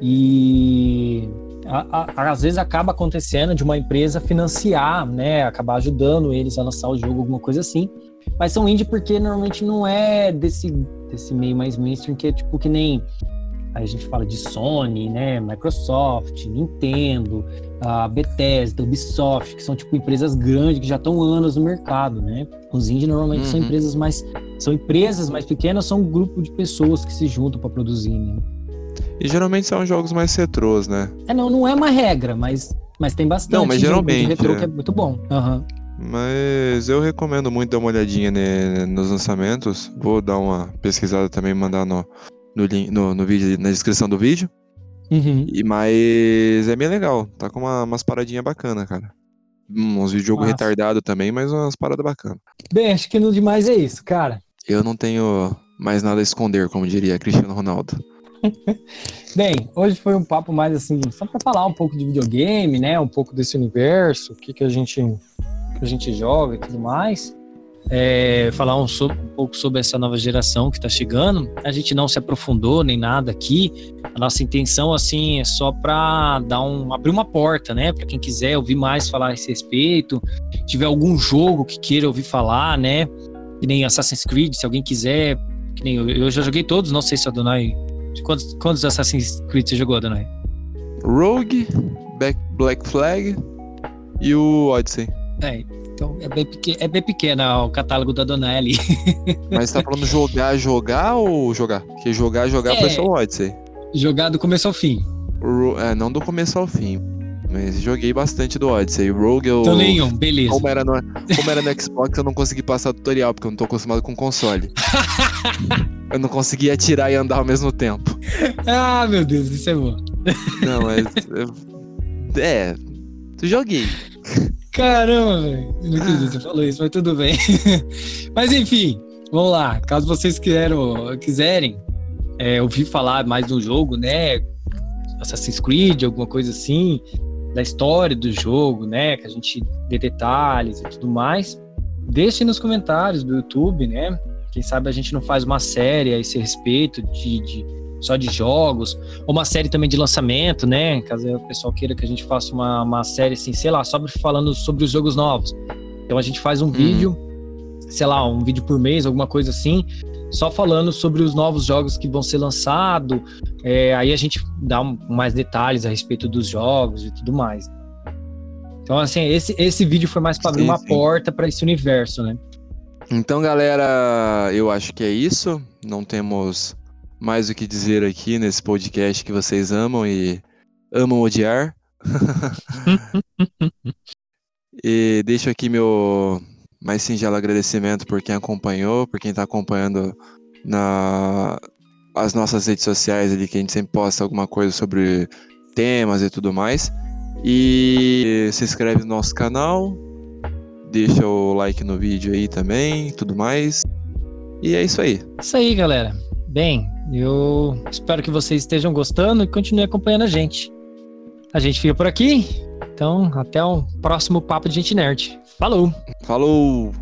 Speaker 2: E a, a, às vezes acaba acontecendo de uma empresa financiar, né? Acabar ajudando eles a lançar o jogo, alguma coisa assim. Mas são indie porque normalmente não é desse, desse meio mais mainstream, que é tipo que nem a gente fala de Sony, né, Microsoft, Nintendo, a Bethesda, Ubisoft, que são tipo empresas grandes que já estão anos no mercado, né? Os indie normalmente uhum. são empresas mais são empresas mais pequenas, são um grupo de pessoas que se juntam para produzir, né?
Speaker 1: E geralmente são jogos mais retrôs, né?
Speaker 2: É, não, não é uma regra, mas, mas tem bastante
Speaker 1: não, mas geralmente,
Speaker 2: retrô é. que é muito bom. Uhum.
Speaker 1: Mas eu recomendo muito dar uma olhadinha nos lançamentos. Vou dar uma pesquisada também, mandar no, no, no, no vídeo, na descrição do vídeo.
Speaker 2: Uhum.
Speaker 1: E, mas é bem legal. Tá com uma, umas paradinhas bacanas, cara. Uns vídeos de jogo retardado também, mas umas paradas bacanas.
Speaker 2: Bem, acho que no demais é isso, cara.
Speaker 1: Eu não tenho mais nada a esconder, como diria Cristiano Ronaldo.
Speaker 2: Bem, hoje foi um papo mais assim, só para falar um pouco de videogame, né? Um pouco desse universo, o que, que a gente que a gente joga e tudo mais é, falar um, um, pouco sobre essa nova geração que está chegando. A gente não se aprofundou nem nada aqui. A nossa intenção assim é só para dar um abrir uma porta, né, para quem quiser ouvir mais falar a esse respeito, tiver algum jogo que queira ouvir falar, né, que nem Assassin's Creed, se alguém quiser. Que nem eu, eu já joguei todos, não sei se a Donai. Quantos, quantos Assassin's Creed você jogou, Donai?
Speaker 1: Rogue, Black Flag e o Odyssey.
Speaker 2: É, então é bem, pequeno, é bem pequena o catálogo da Donai ali.
Speaker 1: Mas tá falando jogar, jogar ou jogar? Porque jogar, jogar
Speaker 2: É.
Speaker 1: foi só o Odyssey.
Speaker 2: Jogar do começo ao fim.
Speaker 1: Ro- é, não do começo ao fim. Mas joguei bastante do Odyssey. Rogue eu.
Speaker 2: Então nenhum, beleza.
Speaker 1: Como era, no, como era no Xbox, eu não consegui passar o tutorial, porque eu não tô acostumado com console. eu não conseguia atirar e andar ao mesmo tempo.
Speaker 2: Ah, meu Deus, isso é bom.
Speaker 1: Não, mas. eu- é. Joguei.
Speaker 2: Caramba, velho. Não acredito que você falou isso, mas tudo bem. mas enfim, vamos lá. Caso vocês queiram, quiserem é, ouvir falar mais do jogo, né? Assassin's Creed, alguma coisa assim, da história do jogo, né? Que a gente dê detalhes e tudo mais. Deixe nos comentários do YouTube, né? Quem sabe a gente não faz uma série a esse respeito de, de- só de jogos, ou uma série também de lançamento, né? Caso o pessoal queira que a gente faça uma, uma série assim, sei lá, só falando sobre os jogos novos. Então a gente faz um vídeo, sei lá, um vídeo por mês, alguma coisa assim, só falando sobre os novos jogos que vão ser lançados. É, aí a gente dá um- mais detalhes a respeito dos jogos e tudo mais. Então, assim, esse, esse vídeo foi mais para abrir uma
Speaker 1: sim.
Speaker 2: porta para esse universo, né?
Speaker 1: Então, galera, eu acho que é isso. Não temos mais o que dizer aqui nesse podcast que vocês amam e amam odiar. e deixo aqui meu mais singelo agradecimento por quem acompanhou, por quem está acompanhando na as nossas redes sociais ali, que a gente sempre posta alguma coisa sobre temas e tudo mais. E se inscreve no nosso canal, deixa o like no vídeo aí também, tudo mais. E é isso aí.
Speaker 2: Isso aí, galera. Bem, eu espero que vocês estejam gostando e continuem acompanhando a gente. A gente fica por aqui. Então, até o próximo Papo de Gente Nerd. Falou!
Speaker 1: Falou!